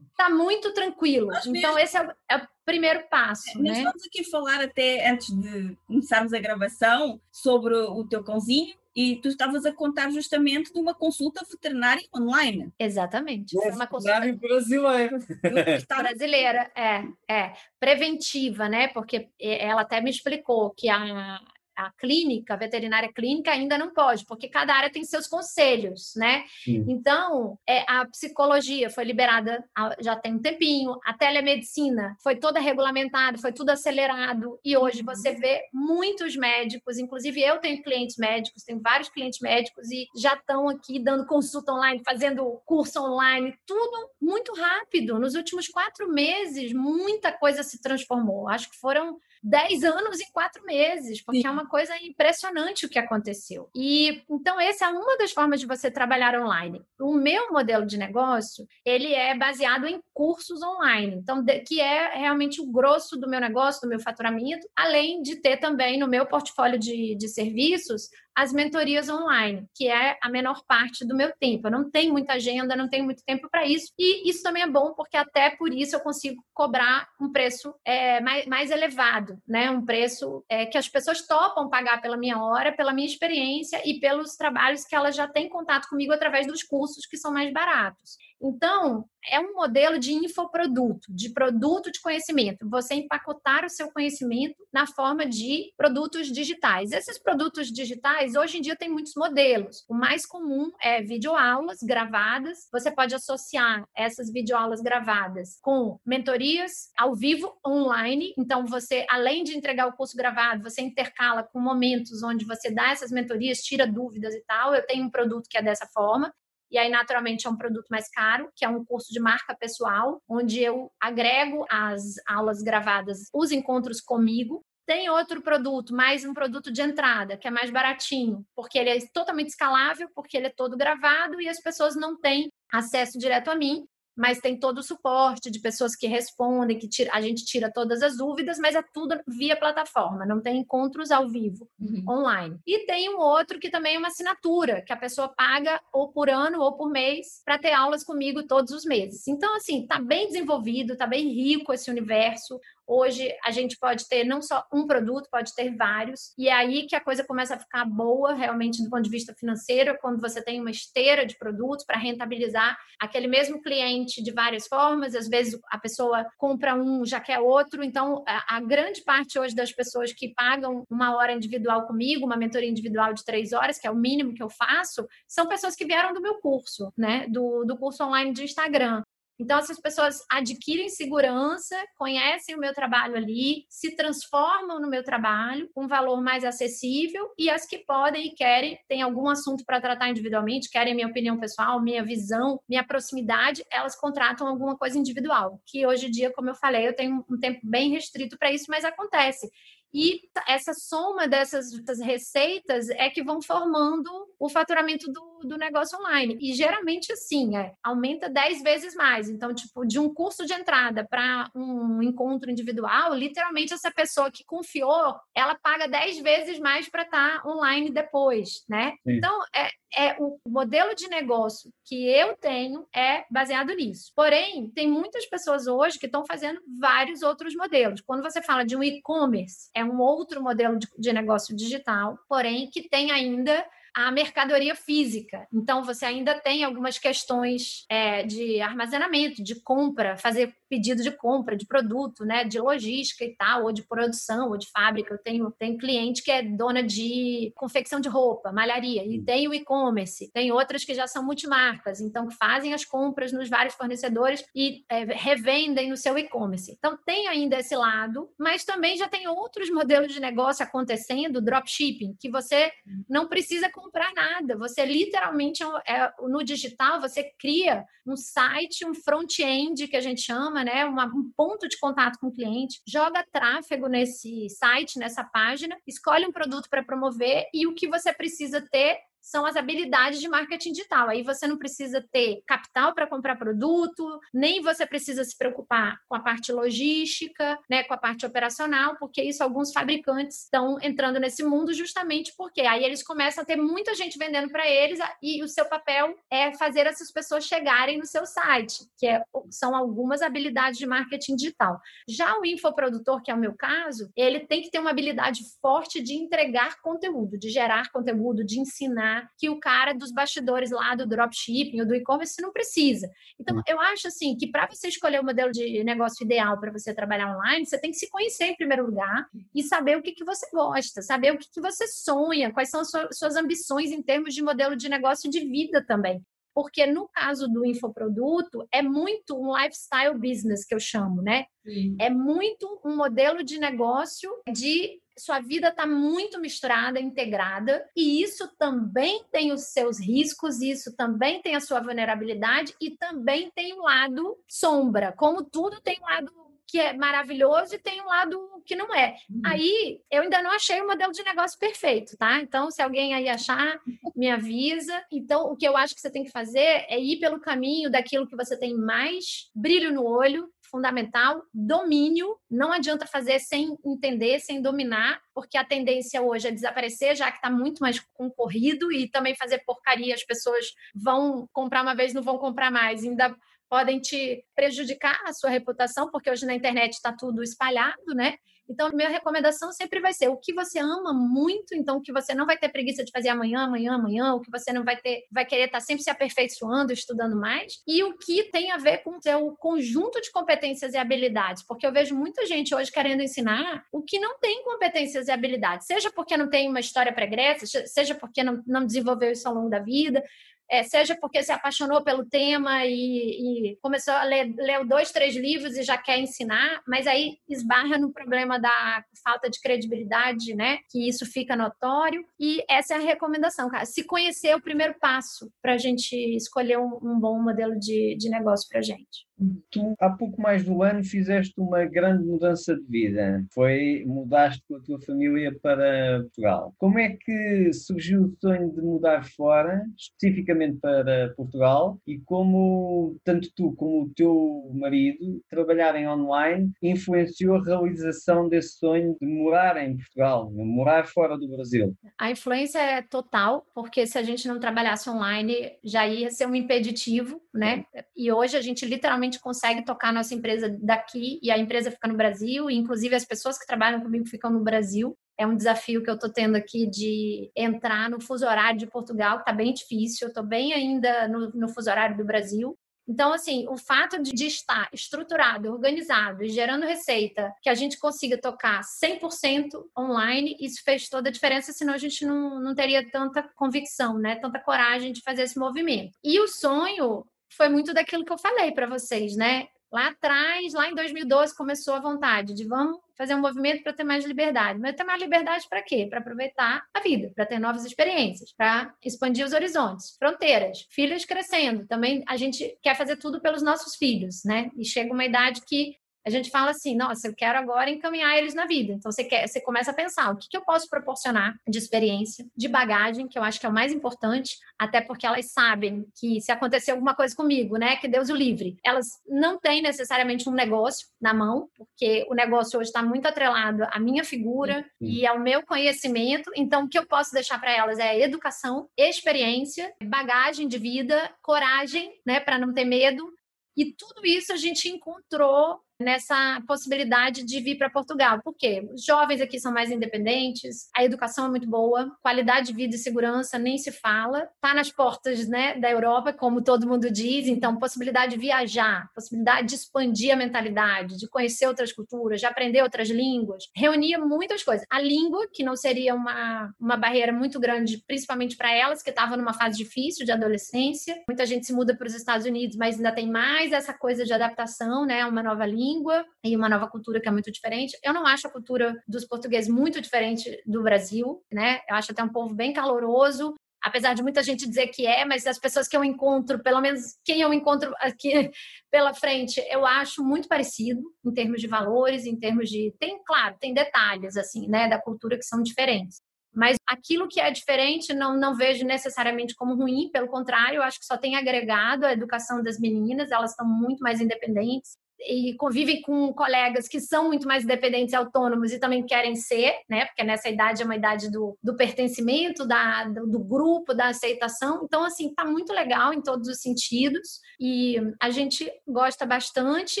está muito tranquilo. Nós então, mesmo... esse é o, é o, primeiro passo. É, nós né? vamos aqui falar até antes de começarmos a gravação sobre o teu cãozinho. E tu estavas a contar justamente de uma consulta veterinária online. Exatamente. É, uma consulta brasileira. brasileira, é, é. Preventiva, né? Porque ela até me explicou que a, a clínica, a veterinária clínica ainda não pode, porque cada área tem seus conselhos, né? Sim. Então, é, a psicologia foi liberada já tem um tempinho, a telemedicina foi toda regulamentada, foi tudo acelerado, e hoje você vê muitos médicos, inclusive eu tenho clientes médicos, tenho vários clientes médicos e já estão aqui dando consulta online, fazendo curso online, tudo muito rápido. Nos últimos quatro meses, muita coisa se transformou. Acho que foram 10 anos em quatro meses, porque Sim. é uma coisa impressionante o que aconteceu. E então essa é uma das formas de você trabalhar online. O meu modelo de negócio, ele é baseado em cursos online, então que é realmente o grosso do meu negócio, do meu faturamento, além de ter também no meu portfólio de, de serviços as mentorias online, que é a menor parte do meu tempo. Eu não tenho muita agenda, não tenho muito tempo para isso. E isso também é bom, porque até por isso eu consigo cobrar um preço é, mais, mais elevado, né? Um preço é, que as pessoas topam pagar pela minha hora, pela minha experiência e pelos trabalhos que elas já têm contato comigo através dos cursos que são mais baratos. Então, é um modelo de infoproduto, de produto de conhecimento. Você empacotar o seu conhecimento na forma de produtos digitais. Esses produtos digitais, hoje em dia, tem muitos modelos. O mais comum é videoaulas gravadas. Você pode associar essas videoaulas gravadas com mentorias ao vivo online. Então, você, além de entregar o curso gravado, você intercala com momentos onde você dá essas mentorias, tira dúvidas e tal. Eu tenho um produto que é dessa forma. E aí, naturalmente, é um produto mais caro, que é um curso de marca pessoal, onde eu agrego as aulas gravadas, os encontros comigo. Tem outro produto, mais um produto de entrada, que é mais baratinho, porque ele é totalmente escalável, porque ele é todo gravado e as pessoas não têm acesso direto a mim mas tem todo o suporte de pessoas que respondem, que tira, a gente tira todas as dúvidas, mas é tudo via plataforma, não tem encontros ao vivo, uhum. online. E tem um outro que também é uma assinatura, que a pessoa paga ou por ano ou por mês para ter aulas comigo todos os meses. Então, assim, tá bem desenvolvido, tá bem rico esse universo. Hoje a gente pode ter não só um produto, pode ter vários, e é aí que a coisa começa a ficar boa realmente do ponto de vista financeiro, quando você tem uma esteira de produtos para rentabilizar aquele mesmo cliente de várias formas. Às vezes a pessoa compra um, já quer outro. Então, a, grande parte hoje das pessoas que pagam uma hora individual comigo, uma mentoria individual de três horas, que é o mínimo que eu faço, são pessoas que vieram do meu curso, né? Do, do curso online de Instagram. Então, essas pessoas adquirem segurança, conhecem o meu trabalho ali, se transformam no meu trabalho com um valor mais acessível e as que podem e querem, têm algum assunto para tratar individualmente, querem minha opinião pessoal, minha visão, minha proximidade, elas contratam alguma coisa individual, que hoje em dia, como eu falei, eu tenho um tempo bem restrito para isso, mas acontece. E essa soma dessas, dessas receitas é que vão formando o faturamento do, do negócio online. E geralmente, assim, é, aumenta 10 vezes mais. Então, tipo, de um curso de entrada para um encontro individual, literalmente essa pessoa que confiou, ela paga 10 vezes mais para estar tá online depois, né? Sim. Então, é, é o modelo de negócio que eu tenho é baseado nisso. Porém, tem muitas pessoas hoje que estão fazendo vários outros modelos. Quando você fala de um e-commerce, é um outro modelo de, de negócio digital, porém que tem ainda a mercadoria física. Então, você ainda tem algumas questões é, de armazenamento, de compra, fazer pedido de compra de produto, né, de logística e tal, ou de produção, ou de fábrica. Eu tenho, tenho cliente que é dona de confecção de roupa, malharia, e tem o e-commerce. Tem outras que já são multimarcas, então que fazem as compras nos vários fornecedores e é, revendem no seu e-commerce. Então tem ainda esse lado, mas também já tem outros modelos de negócio acontecendo, dropshipping, que você não precisa comprar nada. Você literalmente é, no digital você cria um site, um front-end que a gente chama né, uma, um ponto de contato com o cliente, joga tráfego nesse site, nessa página, escolhe um produto para promover e o que você precisa ter são as habilidades de marketing digital. Aí você não precisa ter capital para comprar produto, nem você precisa se preocupar com a parte logística, né, com a parte operacional, porque isso alguns fabricantes estão entrando nesse mundo justamente porque aí eles começam a ter muita gente vendendo para eles e o seu papel é fazer essas pessoas chegarem no seu site, que é, são algumas habilidades de marketing digital. Já o infoprodutor, que é o meu caso, ele tem que ter uma habilidade forte de entregar conteúdo, de gerar conteúdo, de ensinar imaginar que o cara dos bastidores lá do dropshipping ou do e-commerce não precisa. Então, eu acho assim que para você escolher o modelo de negócio ideal para você trabalhar online, você tem que se conhecer em primeiro lugar e saber o que, que você gosta, saber o que, que você sonha, quais são as suas ambições em termos de modelo de negócio e de vida também porque no caso do infoproduto é muito um lifestyle business que eu chamo, né? Sim. É muito um modelo de negócio de sua vida está muito misturada, integrada, e isso também tem os seus riscos, isso também tem a sua vulnerabilidade e também tem o um lado sombra, como tudo tem um lado que é maravilhoso e tem um lado que não é. Uhum. Aí eu ainda não achei o modelo de negócio perfeito, tá? Então, se alguém aí achar, me avisa. Então, o que eu acho que você tem que fazer é ir pelo caminho daquilo que você tem mais brilho no olho, fundamental, domínio. Não adianta fazer sem entender, sem dominar, porque a tendência hoje é desaparecer, já que está muito mais concorrido e também fazer porcaria. As pessoas vão comprar uma vez, não vão comprar mais. Ainda podem te prejudicar a sua reputação, porque hoje na internet está tudo espalhado, né? Então, minha recomendação sempre vai ser o que você ama muito, então o que você não vai ter preguiça de fazer amanhã, amanhã, amanhã, o que você não vai ter, vai querer estar tá sempre se aperfeiçoando, estudando mais, e o que tem a ver com o seu conjunto de competências e habilidades, porque eu vejo muita gente hoje querendo ensinar o que não tem competências e habilidades, seja porque não tem uma história pregressa, seja porque não, não desenvolveu isso ao longo da vida, é, seja porque se apaixonou pelo tema e, e começou a ler, ler dois, três livros e já quer ensinar, mas aí esbarra no problema da falta de credibilidade, né? Que isso fica notório. E essa é a recomendação, cara. Se conhecer é o primeiro passo para a gente escolher um, um, bom modelo de, de negócio para gente. Tu, há pouco mais do ano, fizeste uma grande mudança de vida. Foi, mudaste com a tua família para Portugal. Como é que surgiu o sonho de mudar fora, especificamente para Portugal, e como tanto tu como o teu marido trabalharem online influenciou a realização desse sonho de morar em Portugal, de morar fora do Brasil? A influência é total, porque se a gente não trabalhasse online, já ia ser um impeditivo, né? E hoje a gente literalmente realmente consegue tocar a nossa empresa daqui e a empresa fica no Brasil, e inclusive as pessoas que trabalham comigo ficam no Brasil. É um desafio que eu estou tendo aqui de entrar no fuso horário de Portugal, que está bem difícil. Eu estou bem ainda no, no fuso horário do Brasil. Então, assim, o fato de, de, estar estruturado, organizado e gerando receita, que a gente consiga tocar 100% online, isso fez toda a diferença, senão a gente não, não teria tanta convicção, né? Tanta coragem de fazer esse movimento. E o sonho foi muito daquilo que eu falei para vocês, né? Lá atrás, lá em 2012, começou a vontade de vamos fazer um movimento para ter mais liberdade. Mas ter mais liberdade para quê? Para aproveitar a vida, para ter novas experiências, para expandir os horizontes, fronteiras, filhos crescendo. Também a gente quer fazer tudo pelos nossos filhos, né? E chega uma idade que a gente fala assim, nossa, eu quero agora encaminhar eles na vida. Então você quer, você começa a pensar, o que, que eu posso proporcionar de experiência, de bagagem, que eu acho que é o mais importante, até porque elas sabem que se acontecer alguma coisa comigo, né, que Deus o livre, elas não têm necessariamente um negócio na mão, porque o negócio hoje está muito atrelado à minha figura Sim. e ao meu conhecimento. Então o que eu posso deixar para elas é educação, experiência, bagagem de vida, coragem, né, para não ter medo. E tudo isso a gente encontrou nessa possibilidade de vir para Portugal. Por quê? Os jovens aqui são mais independentes, a educação é muito boa, qualidade de vida e segurança nem se fala, tá nas portas, né, da Europa, como todo mundo diz, então possibilidade de viajar, possibilidade de expandir a mentalidade, de conhecer outras culturas, de aprender outras línguas, reunia muitas coisas. A língua, que não seria uma, uma barreira muito grande, principalmente para elas que estavam numa fase difícil de adolescência. Muita gente se muda para os Estados Unidos, mas ainda tem mais essa coisa de adaptação, né, uma nova língua língua e uma nova cultura que é muito diferente. Eu não acho a cultura dos portugueses muito diferente do Brasil, né? Eu acho até um povo bem caloroso, apesar de muita gente dizer que é, mas as pessoas que eu encontro, pelo menos quem eu encontro aqui pela frente, eu acho muito parecido em termos de valores, em termos de tem, claro, tem detalhes assim, né, da cultura que são diferentes. Mas aquilo que é diferente não, não vejo necessariamente como ruim, pelo contrário, eu acho que só tem agregado a educação das meninas, elas estão muito mais independentes, e convivem com colegas que são muito mais independentes e autônomos e também querem ser, né? Porque nessa idade é uma idade do, do pertencimento, da, do, do, grupo, da aceitação. Então, assim, tá muito legal em todos os sentidos e a gente gosta bastante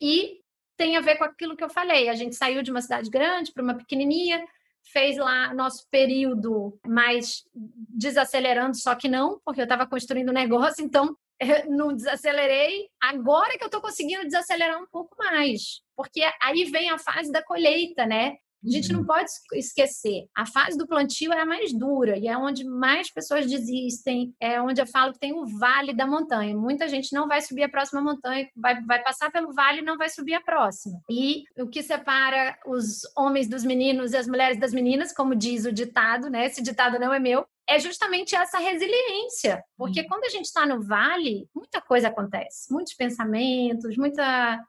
e tem a ver com aquilo que eu falei. A gente saiu de uma cidade grande para uma pequenininha, fez lá nosso período mais desacelerando, só que não, porque eu estava construindo um negócio, então não desacelerei. Agora que eu estou conseguindo desacelerar um pouco mais, porque aí vem a fase da colheita, né? A gente não uhum. pode esquecer. A fase do plantio é a mais dura e é onde mais pessoas desistem. É onde eu falo que tem o vale da montanha. Muita gente não vai subir a próxima montanha, vai, vai passar pelo vale e não vai subir a próxima. E o que separa os homens dos meninos e as mulheres das meninas, como diz o ditado, né? Esse ditado não é meu, é justamente essa resiliência. Porque uhum. quando a gente está no vale, muita coisa acontece. Muitos pensamentos, muito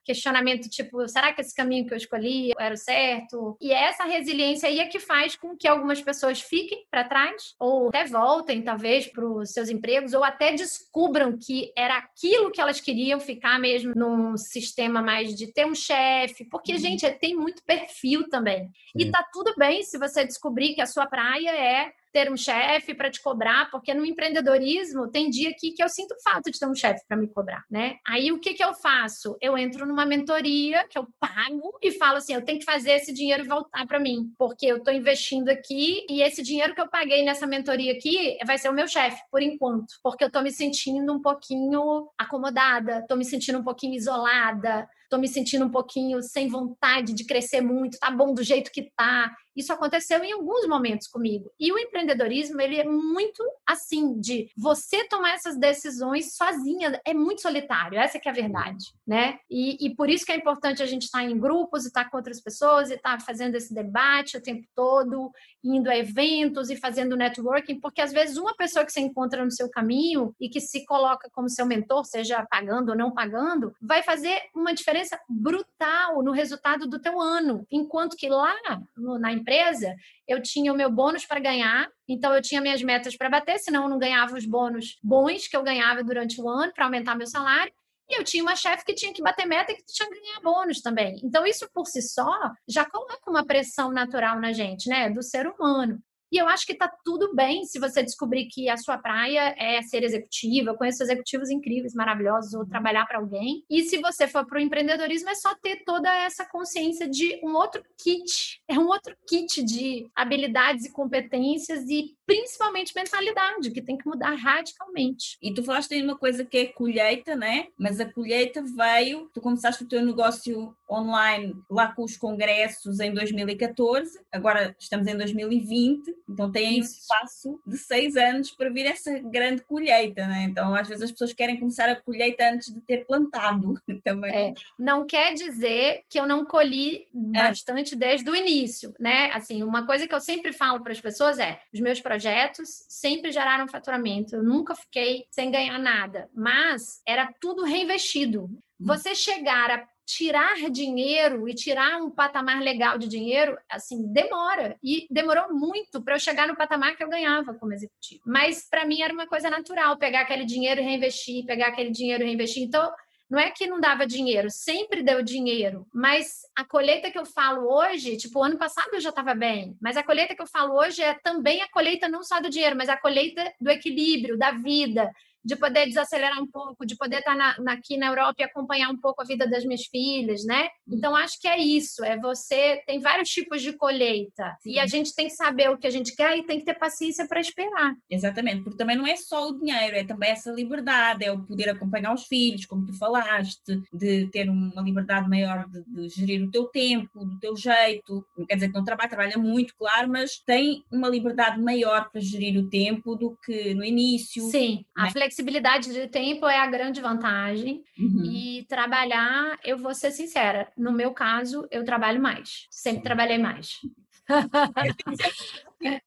questionamento, tipo, será que esse caminho que eu escolhi era o certo? E é essa resiliência aí é que faz com que algumas pessoas fiquem para trás, ou até voltem, talvez, para os seus empregos, ou até descubram que era aquilo que elas queriam ficar mesmo num sistema mais de ter um chefe. Porque, uhum. gente, tem muito perfil também. E tá tudo bem se você descobrir que a sua praia é ter um chefe para te cobrar, porque no empreendedorismo tem dia aqui que eu sinto falta de ter um chefe para me cobrar, né? Aí o que que eu faço? Eu entro numa mentoria que eu pago e falo assim, eu tenho que fazer esse dinheiro voltar para mim, porque eu estou investindo aqui e esse dinheiro que eu paguei nessa mentoria aqui vai ser o meu chefe por enquanto, porque eu estou me sentindo um pouquinho acomodada, estou me sentindo um pouquinho isolada, estou me sentindo um pouquinho sem vontade de crescer muito, tá bom do jeito que tá. Isso aconteceu em alguns momentos comigo. E o empreendedorismo, ele é muito assim, de você tomar essas decisões sozinha, é muito solitário, essa que é a verdade, né? E, e por isso que é importante a gente estar em grupos e estar com outras pessoas e estar fazendo esse debate o tempo todo, indo a eventos e fazendo networking, porque às vezes uma pessoa que você encontra no seu caminho e que se coloca como seu mentor, seja pagando ou não pagando, vai fazer uma diferença brutal no resultado do teu ano, enquanto que lá no, na empresa empresa, eu tinha o meu bônus para ganhar, então eu tinha minhas metas para bater, senão eu não ganhava os bônus bons que eu ganhava durante o ano para aumentar meu salário. E eu tinha uma chefe que tinha que bater meta e que tinha que ganhar bônus também. Então, isso por si só já coloca uma pressão natural na gente, né? Do ser humano. E eu acho que tá tudo bem se você descobrir que a sua praia é ser executiva. Conheço executivos incríveis, maravilhosos, ou trabalhar para alguém. E se você for para o empreendedorismo, é só ter toda essa consciência de um outro kit. É um outro kit de habilidades e competências e principalmente mentalidade, que tem que mudar radicalmente. E tu falaste aí uma coisa que é colheita, né? Mas a colheita veio, tu começaste o teu negócio online lá com os congressos em 2014, agora estamos em 2020, então tem um espaço de seis anos para vir essa grande colheita, né? Então às vezes as pessoas querem começar a colheita antes de ter plantado também. É, não quer dizer que eu não colhi é. bastante desde o início, né? Assim, uma coisa que eu sempre falo para as pessoas é: os meus projetos projetos sempre geraram faturamento. Eu nunca fiquei sem ganhar nada, mas era tudo reinvestido. Você chegar a tirar dinheiro e tirar um patamar legal de dinheiro, assim, demora. E demorou muito para eu chegar no patamar que eu ganhava como executivo. Mas para mim era uma coisa natural pegar aquele dinheiro e reinvestir, pegar aquele dinheiro e reinvestir. Então, não é que não dava dinheiro, sempre deu dinheiro, mas a colheita que eu falo hoje, tipo, ano passado eu já estava bem, mas a colheita que eu falo hoje é também a colheita não só do dinheiro, mas a colheita do equilíbrio, da vida, de poder desacelerar um pouco, de poder estar na, na, aqui na Europa e acompanhar um pouco a vida das minhas filhas, né? Então acho que é isso, é você tem vários tipos de colheita Sim. e a gente tem que saber o que a gente quer e tem que ter paciência para esperar. Exatamente, porque também não é só o dinheiro, é também essa liberdade, é o poder acompanhar os filhos, como tu falaste, de ter uma liberdade maior de, de gerir o teu tempo, do teu jeito. Não quer dizer que não trabalha, trabalha muito, claro, mas tem uma liberdade maior para gerir o tempo do que no início. Sim, a né? Flexibilidade de tempo é a grande vantagem. Uhum. E trabalhar, eu vou ser sincera, no meu caso, eu trabalho mais. Sempre trabalhei mais.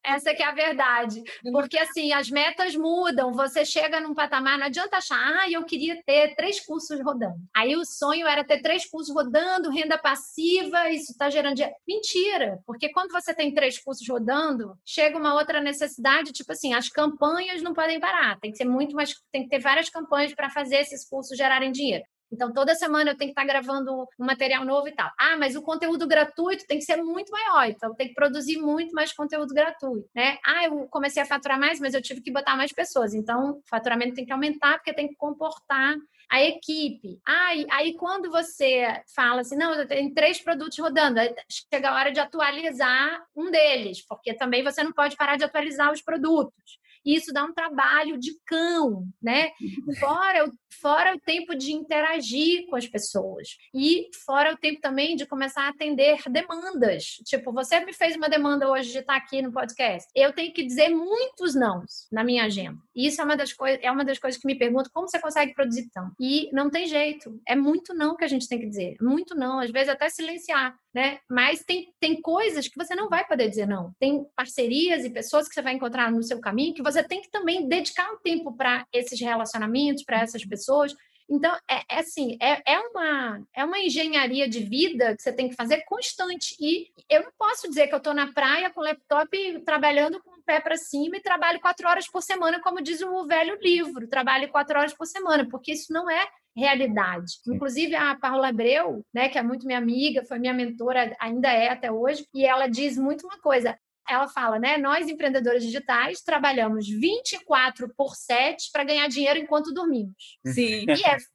Essa que é a verdade. Porque assim, as metas mudam. Você chega num patamar, não adianta achar, ah, eu queria ter três cursos rodando. Aí o sonho era ter três cursos rodando, renda passiva, isso está gerando dinheiro. Mentira! Porque quando você tem três cursos rodando, chega uma outra necessidade, tipo assim, as campanhas não podem parar. Tem que ser muito mais, tem que ter várias campanhas para fazer esses cursos gerarem dinheiro. Então, toda semana eu tenho que estar gravando um material novo e tal. Ah, mas o conteúdo gratuito tem que ser muito maior, então tem que produzir muito mais conteúdo gratuito, né? Ah, eu comecei a faturar mais, mas eu tive que botar mais pessoas. Então, o faturamento tem que aumentar porque tem que comportar a equipe. Aí, aí quando você fala assim, não, eu tenho três produtos rodando, chega a hora de atualizar um deles, porque também você não pode parar de atualizar os produtos. E isso dá um trabalho de cão, né? Fora, fora o tempo de interagir com as pessoas. E fora o tempo também de começar a atender demandas. Tipo, você me fez uma demanda hoje de estar aqui no podcast. Eu tenho que dizer muitos nãos na minha agenda. E isso é uma das coisas, é uma das coisas que me perguntam como você consegue produzir tão. E não tem jeito. É muito não que a gente tem que dizer. Muito não, às vezes até silenciar né? Mas tem, tem coisas que você não vai poder dizer não. Tem parcerias e pessoas que você vai encontrar no seu caminho que você tem que também dedicar um tempo para esses relacionamentos, para essas pessoas. Então, é, é assim, é, é, uma, é uma engenharia de vida que você tem que fazer constante. E eu não posso dizer que eu estou na praia com o laptop trabalhando com o pé para cima e trabalho quatro horas por semana, como diz o velho livro, trabalho quatro horas por semana, porque isso não é realidade. Inclusive a Paula Abreu, né, que é muito minha amiga, foi minha mentora, ainda é até hoje, e ela diz muito uma coisa. Ela fala, né? Nós, empreendedores digitais, trabalhamos 24 por 7 para ganhar dinheiro enquanto dormimos. Sim. E é,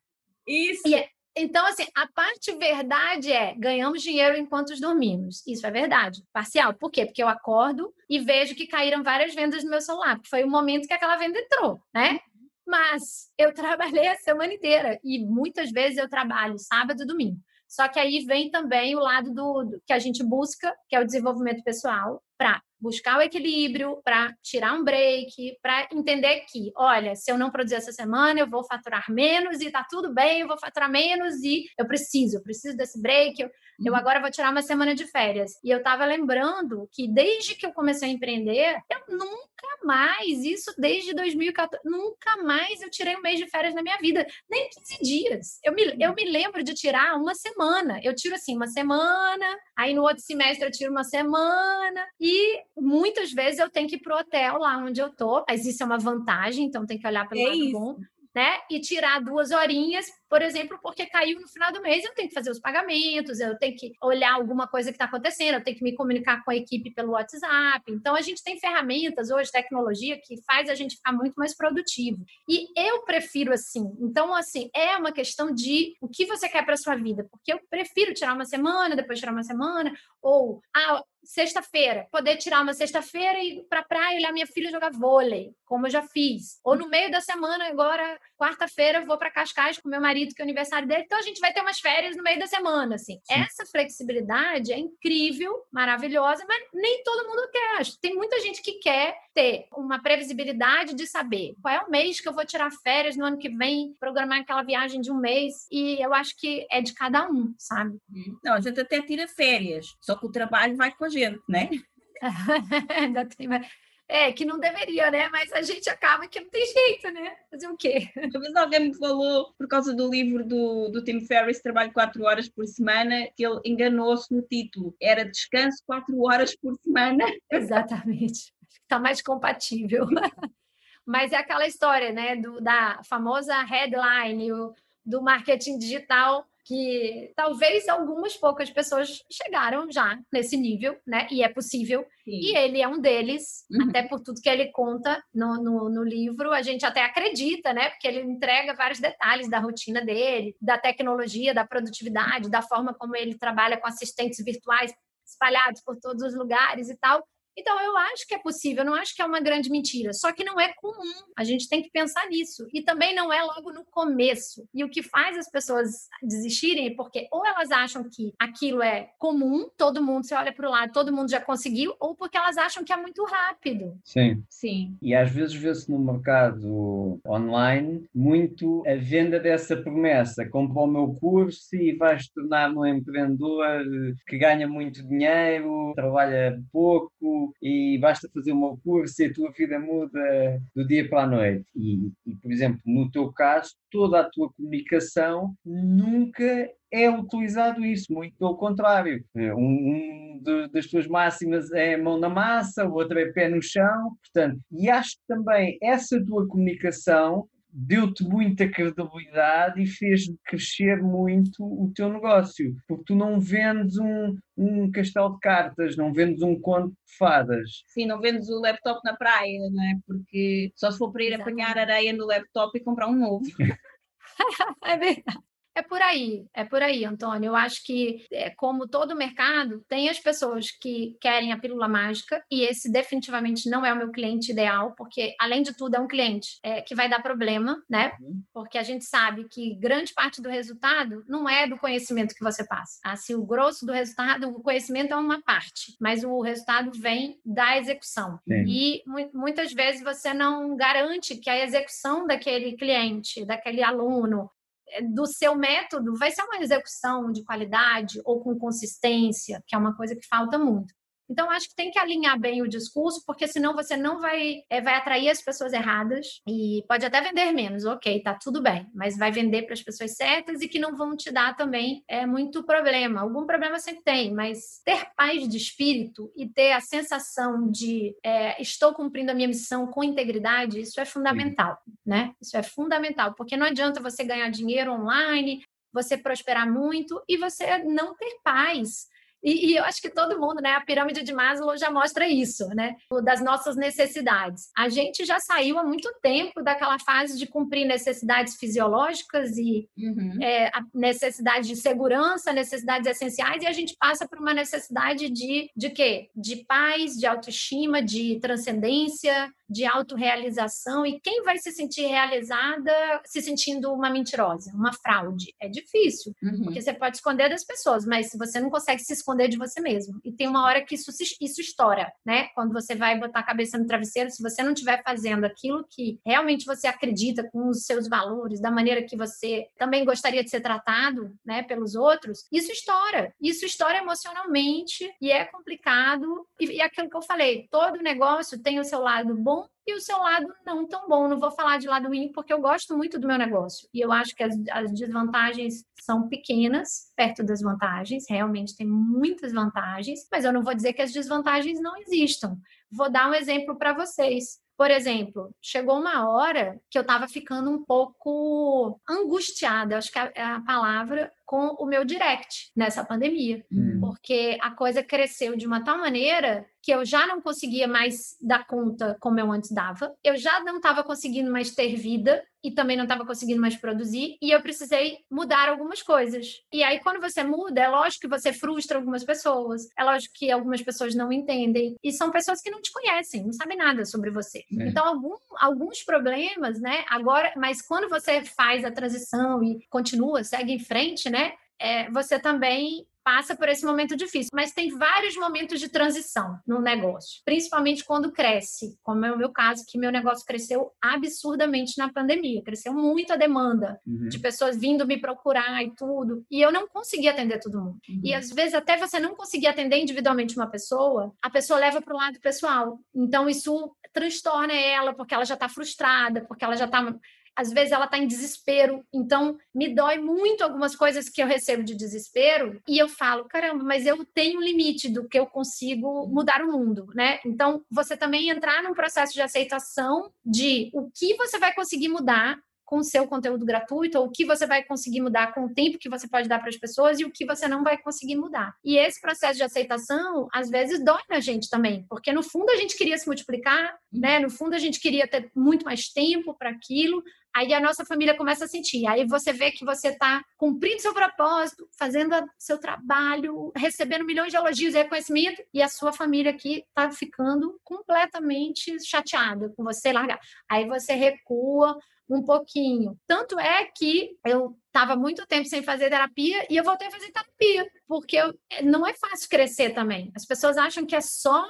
Isso. E é, então, assim, a parte verdade é ganhamos dinheiro enquanto dormimos. Isso é verdade. Parcial. Por quê? Porque eu acordo e vejo que caíram várias vendas no meu celular, porque foi o momento que aquela venda entrou, né? Mas eu trabalhei a semana inteira e muitas vezes eu trabalho sábado e domingo. Só que aí vem também o lado do, do que a gente busca, que é o desenvolvimento pessoal, para buscar o equilíbrio, para tirar um break, para entender que, olha, se eu não produzir essa semana, eu vou faturar menos e tá tudo bem, eu vou faturar menos e eu preciso, eu preciso desse break, eu, uhum. eu agora vou tirar uma semana de férias. E eu tava lembrando que desde que eu comecei a empreender, eu nunca mais, isso desde 2014, nunca mais eu tirei um mês de férias na minha vida, nem 15 dias. Eu me, eu me lembro de tirar uma semana. Eu tiro assim, uma semana, aí no outro semestre eu tiro uma semana e muitas vezes eu tenho que ir pro hotel lá onde eu tô, mas isso é uma vantagem, então tem que olhar pelo é lado isso. bom. Né? E tirar duas horinhas por exemplo, porque caiu no final do mês, eu tenho que fazer os pagamentos, eu tenho que olhar alguma coisa que está acontecendo, eu tenho que me comunicar com a equipe pelo WhatsApp. Então, a gente tem ferramentas hoje, tecnologia, que faz a gente ficar muito mais produtivo. E eu prefiro assim. Então, assim, é uma questão de o que você quer para sua vida, porque eu prefiro tirar uma semana, depois tirar uma semana, ou ah, sexta-feira, poder tirar uma sexta-feira e ir para a praia olhar minha filha jogar vôlei, como eu já fiz. Ou no meio da semana, agora, quarta-feira, vou para Cascais com meu marido marido que é o aniversário dele, então a gente vai ter umas férias no meio da semana, assim. Sim. Essa flexibilidade é incrível, maravilhosa, mas nem todo mundo quer. Tem muita gente que quer ter uma previsibilidade de saber qual é o mês que eu vou tirar férias no ano que vem, programar aquela viagem de um mês, e eu acho que é de cada um, sabe? Não, a gente até tira férias, só que o trabalho vai com a gente, né? É, que não deveria, né? Mas a gente acaba que não tem jeito, né? Fazer o quê? Talvez alguém me falou, por causa do livro do, do Tim Ferriss, Trabalho 4 horas por semana, que ele enganou-se no título. Era descanso 4 horas por semana. Exatamente. Está mais compatível. Mas é aquela história, né? Do, da famosa headline, o, do marketing digital que talvez algumas poucas pessoas chegaram já nesse nível, né? E é possível. Sim. E ele é um deles, uhum. até por tudo que ele conta no, no, no, livro. A gente até acredita, né? Porque ele entrega vários detalhes da rotina dele, da tecnologia, da produtividade, da forma como ele trabalha com assistentes virtuais espalhados por todos os lugares e tal. Então, eu acho que é possível, eu não acho que é uma grande mentira, só que não é comum. A gente tem que pensar nisso. E também não é logo no começo. E o que faz as pessoas desistirem é porque ou elas acham que aquilo é comum, todo mundo, você olha para o lado, todo mundo já conseguiu, ou porque elas acham que é muito rápido. Sim. Sim. E às vezes vê-se no mercado online muito a venda dessa promessa. Compra o meu curso e vais tornar um empreendedor que ganha muito dinheiro, trabalha pouco, e basta fazer um curso e a tua vida muda do dia para a noite. E, e, por exemplo, no teu caso, toda a tua comunicação nunca é utilizado isso, muito pelo contrário. Um, um das tuas máximas é mão na massa, o outro é pé no chão, portanto, e acho que também essa tua comunicação deu-te muita credibilidade e fez crescer muito o teu negócio, porque tu não vendes um, um castelo de cartas, não vendes um conto de fadas. Sim, não vendes o laptop na praia, não é? Porque só se for para ir Exatamente. apanhar areia no laptop e comprar um novo. é verdade. É por aí, é por aí, Antônio. Eu acho que, é, como todo mercado, tem as pessoas que querem a pílula mágica, e esse definitivamente não é o meu cliente ideal, porque, além de tudo, é um cliente é, que vai dar problema, né? Porque a gente sabe que grande parte do resultado não é do conhecimento que você passa. Assim, o grosso do resultado, o conhecimento é uma parte, mas o resultado vem da execução. Sim. E mu- muitas vezes você não garante que a execução daquele cliente, daquele aluno, do seu método vai ser uma execução de qualidade ou com consistência, que é uma coisa que falta muito. Então, acho que tem que alinhar bem o discurso, porque senão você não vai, eh, vai atrair as pessoas erradas e pode até vender menos, ok, tá tudo bem, mas vai vender para as pessoas certas e que não vão te dar também é, muito problema. Algum problema sempre tem, mas ter paz de espírito e ter a sensação de é, estou cumprindo a minha missão com integridade, isso é fundamental, né? Isso é fundamental, porque não adianta você ganhar dinheiro online, você prosperar muito e você não ter paz. E, e, eu acho que todo mundo, né? A pirâmide de Maslow já mostra isso, né? Das nossas necessidades. A gente já saiu há muito tempo daquela fase de cumprir necessidades fisiológicas e Uhum. é, necessidade de segurança, necessidades essenciais, e a gente passa por uma necessidade de, de quê? De paz, de autoestima, de transcendência, de autorrealização. E quem vai se sentir realizada se sentindo uma mentirosa, uma fraude? É difícil. Uhum. Porque você pode esconder das pessoas, mas você não consegue se esconder de você mesmo. E tem uma hora que isso, isso estoura, né? Quando você vai botar a cabeça no travesseiro, se você não estiver fazendo aquilo que realmente você acredita com os seus valores, da maneira que você também gostaria de ser tratado, né, pelos outros, isso estoura. Isso estoura emocionalmente e é complicado. E, e aquilo que eu falei, todo negócio tem o seu lado bom e o seu lado não tão bom. Não vou falar de lado ruim, porque eu gosto muito do meu negócio. E eu acho que as, as desvantagens são pequenas perto das vantagens. Realmente tem muitas vantagens, mas eu não vou dizer que as desvantagens não existam. Vou dar um exemplo para vocês. Por exemplo, chegou uma hora que eu estava ficando um pouco angustiada, acho que é a palavra, com o meu direct nessa pandemia Uhum. Porque a coisa cresceu de uma tal maneira que eu já não conseguia mais dar conta como eu antes dava, eu já não estava conseguindo mais ter vida e também não estava conseguindo mais produzir, e eu precisei mudar algumas coisas. E aí, quando você muda, é lógico que você frustra algumas pessoas, é lógico que algumas pessoas não entendem, e são pessoas que não te conhecem, não sabem nada sobre você. Sim. Então, algum, alguns problemas, né? Agora, mas quando você faz a transição e continua, segue em frente, né? é, você também passa por esse momento difícil. Mas tem vários momentos de transição no negócio, principalmente quando cresce, como é o meu caso, que meu negócio cresceu absurdamente na pandemia, cresceu muito a demanda Uhum. de pessoas vindo me procurar e tudo, e eu não conseguia atender todo mundo. E às vezes até você não conseguir atender individualmente uma pessoa, a pessoa leva para o lado pessoal. Então isso transtorna ela porque ela já está frustrada, porque ela já está às vezes ela está em desespero, então me dói muito algumas coisas que eu recebo de desespero e eu falo, caramba, mas eu tenho um limite do que eu consigo mudar o mundo, né? Então você também entrar num processo de aceitação de o que você vai conseguir mudar com o seu conteúdo gratuito, ou o que você vai conseguir mudar com o tempo que você pode dar para as pessoas e o que você não vai conseguir mudar. E esse processo de aceitação, às vezes, dói na gente também, porque no fundo a gente queria se multiplicar, né? No fundo a gente queria ter muito mais tempo para aquilo, Aí a nossa família começa a sentir. Aí você vê que você está cumprindo seu propósito, fazendo seu trabalho, recebendo milhões de elogios e reconhecimento, e a sua família aqui está ficando completamente chateada com você largar. Aí você recua um pouquinho. Tanto é que eu estava muito tempo sem fazer terapia e eu voltei a fazer terapia, porque eu- não é fácil crescer também. As pessoas acham que é só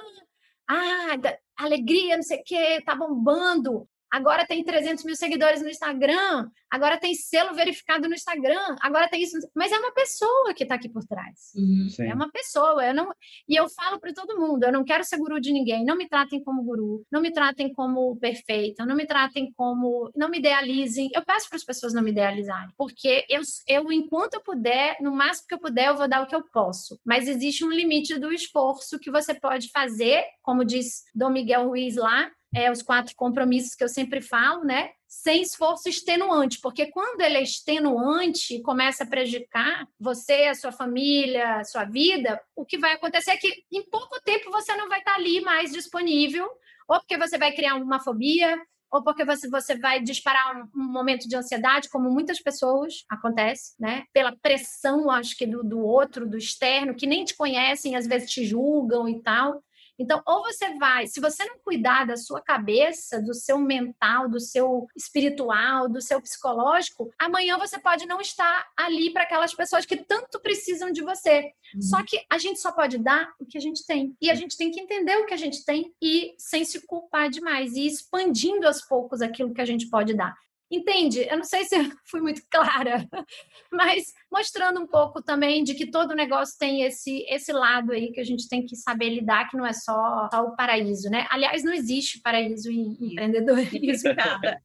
ah, alegria, não sei o quê, tá bombando. Agora tem 300 mil seguidores no Instagram, agora tem selo verificado no Instagram, agora tem isso. Mas é uma pessoa que está aqui por trás. Uhum. É uma pessoa. Eu não... E eu falo para todo mundo: eu não quero ser guru de ninguém. Não me tratem como guru, não me tratem como perfeita, não me tratem como. Não me idealizem. Eu peço para as pessoas não me idealizarem, porque eu, eu, enquanto eu puder, no máximo que eu puder, eu vou dar o que eu posso. Mas existe um limite do esforço que você pode fazer, como diz Dom Miguel Ruiz lá. É, os quatro compromissos que eu sempre falo, né? sem esforço extenuante, porque quando ele é extenuante e começa a prejudicar você, a sua família, a sua vida, o que vai acontecer é que em pouco tempo você não vai estar ali mais disponível, ou porque você vai criar uma fobia, ou porque você, você vai disparar um, um, momento de ansiedade, como muitas pessoas acontece, né? Pela pressão, acho que, do, do outro, do externo, que nem te conhecem, às vezes te julgam e tal. Então, ou você vai, se você não cuidar da sua cabeça, do seu mental, do seu espiritual, do seu psicológico, amanhã você pode não estar ali para aquelas pessoas que tanto precisam de você. Uhum. Só que a gente só pode dar o que a gente tem. E a gente tem que entender o que a gente tem e sem se culpar demais e expandindo aos poucos aquilo que a gente pode dar. Entende? Eu não sei se fui muito clara, mas mostrando um pouco também de que todo negócio tem esse, esse lado aí que a gente tem que saber lidar, que não é só, só o paraíso, né? Aliás, não existe paraíso em empreendedorismo, nada.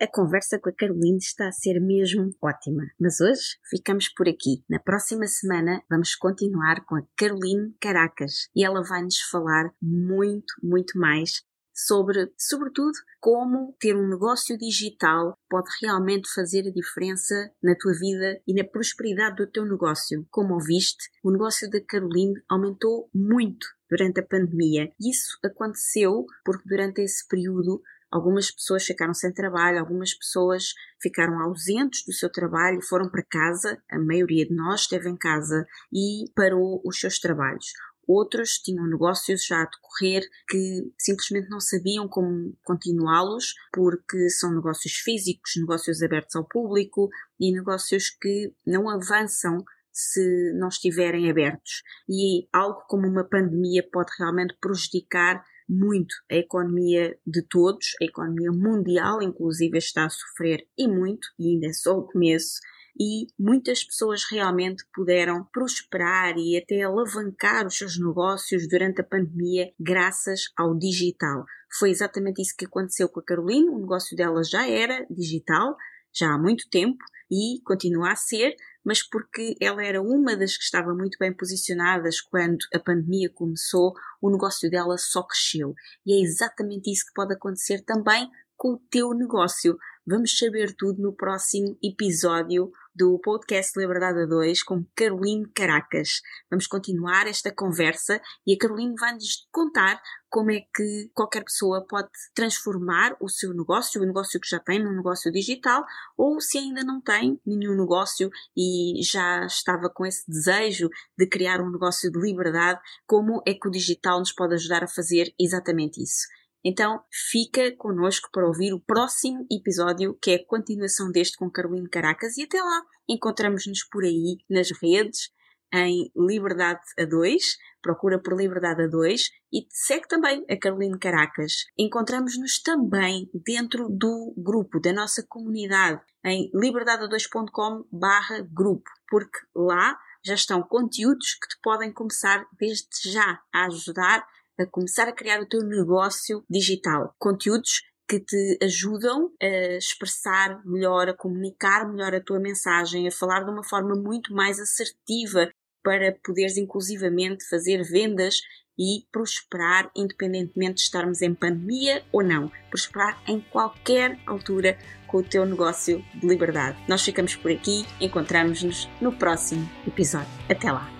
A conversa com a Carolina está a ser mesmo ótima, mas hoje ficamos por aqui. Na próxima semana vamos continuar com a Caroline Caracas e ela vai nos falar muito, muito mais sobre, sobretudo, como ter um negócio digital pode realmente fazer a diferença na tua vida e na prosperidade do teu negócio. Como ouviste, o negócio da Caroline aumentou muito durante a pandemia. Isso aconteceu porque durante esse período algumas pessoas ficaram sem trabalho, algumas pessoas ficaram ausentes do seu trabalho, foram para casa, a maioria de nós esteve em casa e parou os seus trabalhos. Outros tinham negócios já a decorrer que simplesmente não sabiam como continuá-los porque são negócios físicos, negócios abertos ao público e negócios que não avançam se não estiverem abertos. E algo como uma pandemia pode realmente prejudicar muito a economia de todos, a economia mundial, inclusive, está a sofrer e muito, e ainda é só o começo e muitas pessoas realmente puderam prosperar e até alavancar os seus negócios durante a pandemia graças ao digital. Foi exatamente isso que aconteceu com a Carolina, o negócio dela já era digital, já há muito tempo e continua a ser, mas porque ela era uma das que estava muito bem posicionadas quando a pandemia começou, o negócio dela só cresceu. E é exatamente isso que pode acontecer também com o teu negócio. Vamos saber tudo no próximo episódio do podcast Liberdade a 2 com Caroline Caracas. Vamos continuar esta conversa e a Caroline vai-nos contar como é que qualquer pessoa pode transformar o seu negócio, o negócio que já tem, num negócio digital, ou se ainda não tem nenhum negócio e já estava com esse desejo de criar um negócio de liberdade, como é que o digital nos pode ajudar a fazer exatamente isso. Então fica connosco para ouvir o próximo episódio, que é a continuação deste com Carolina Caracas, e até lá encontramos-nos por aí nas redes, em Liberdade a 2, procura por Liberdade a 2 e segue também a Carolina Caracas. Encontramos-nos também dentro do grupo, da nossa comunidade, em liberdade2.com barra grupo, porque lá já estão conteúdos que te podem começar desde já a ajudar a começar a criar o teu negócio digital. Conteúdos que te ajudam a expressar melhor, a comunicar melhor a tua mensagem, a falar de uma forma muito mais assertiva para poderes inclusivamente fazer vendas e prosperar independentemente de estarmos em pandemia ou não. Prosperar em qualquer altura com o teu negócio de liberdade. Nós ficamos por aqui, encontramos-nos no próximo episódio. Até lá!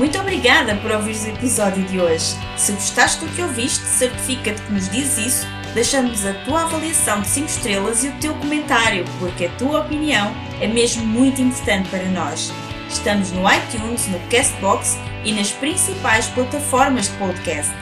Muito obrigada por ouvir o episódio de hoje. Se gostaste do que ouviste, certifica-te que nos dizes isso, deixando-nos a tua avaliação de 5 estrelas e o teu comentário, porque a tua opinião é mesmo muito importante para nós. Estamos no iTunes, no Castbox e nas principais plataformas de podcast.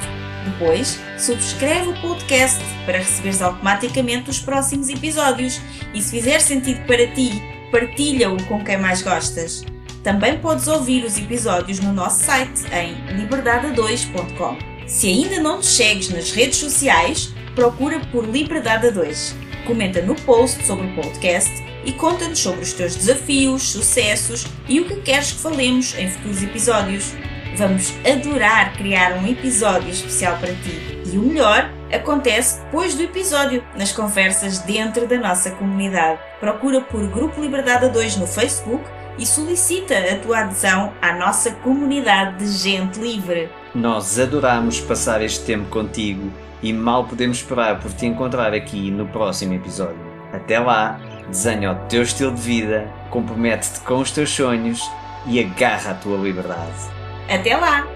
Depois, subscreve o podcast para receberes automaticamente os próximos episódios e se fizer sentido para ti, partilha-o com quem mais gostas. Também podes ouvir os episódios no nosso site em liberdade2.com. Se ainda não te segues nas redes sociais, procura por Liberdade 2. Comenta no post sobre o podcast e conta-nos sobre os teus desafios, sucessos e o que queres que falemos em futuros episódios. Vamos adorar criar um episódio especial para ti. E o melhor acontece depois do episódio, nas conversas dentro da nossa comunidade. Procura por Grupo Liberdade 2 no Facebook e solicita a tua adesão à nossa comunidade de gente livre. Nós adoramos passar este tempo contigo e mal podemos esperar por te encontrar aqui no próximo episódio. Até lá, desenha o teu estilo de vida, compromete-te com os teus sonhos e agarra a tua liberdade. Até lá!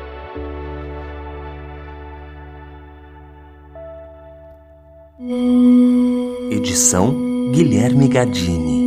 Edição Guilherme Gardini.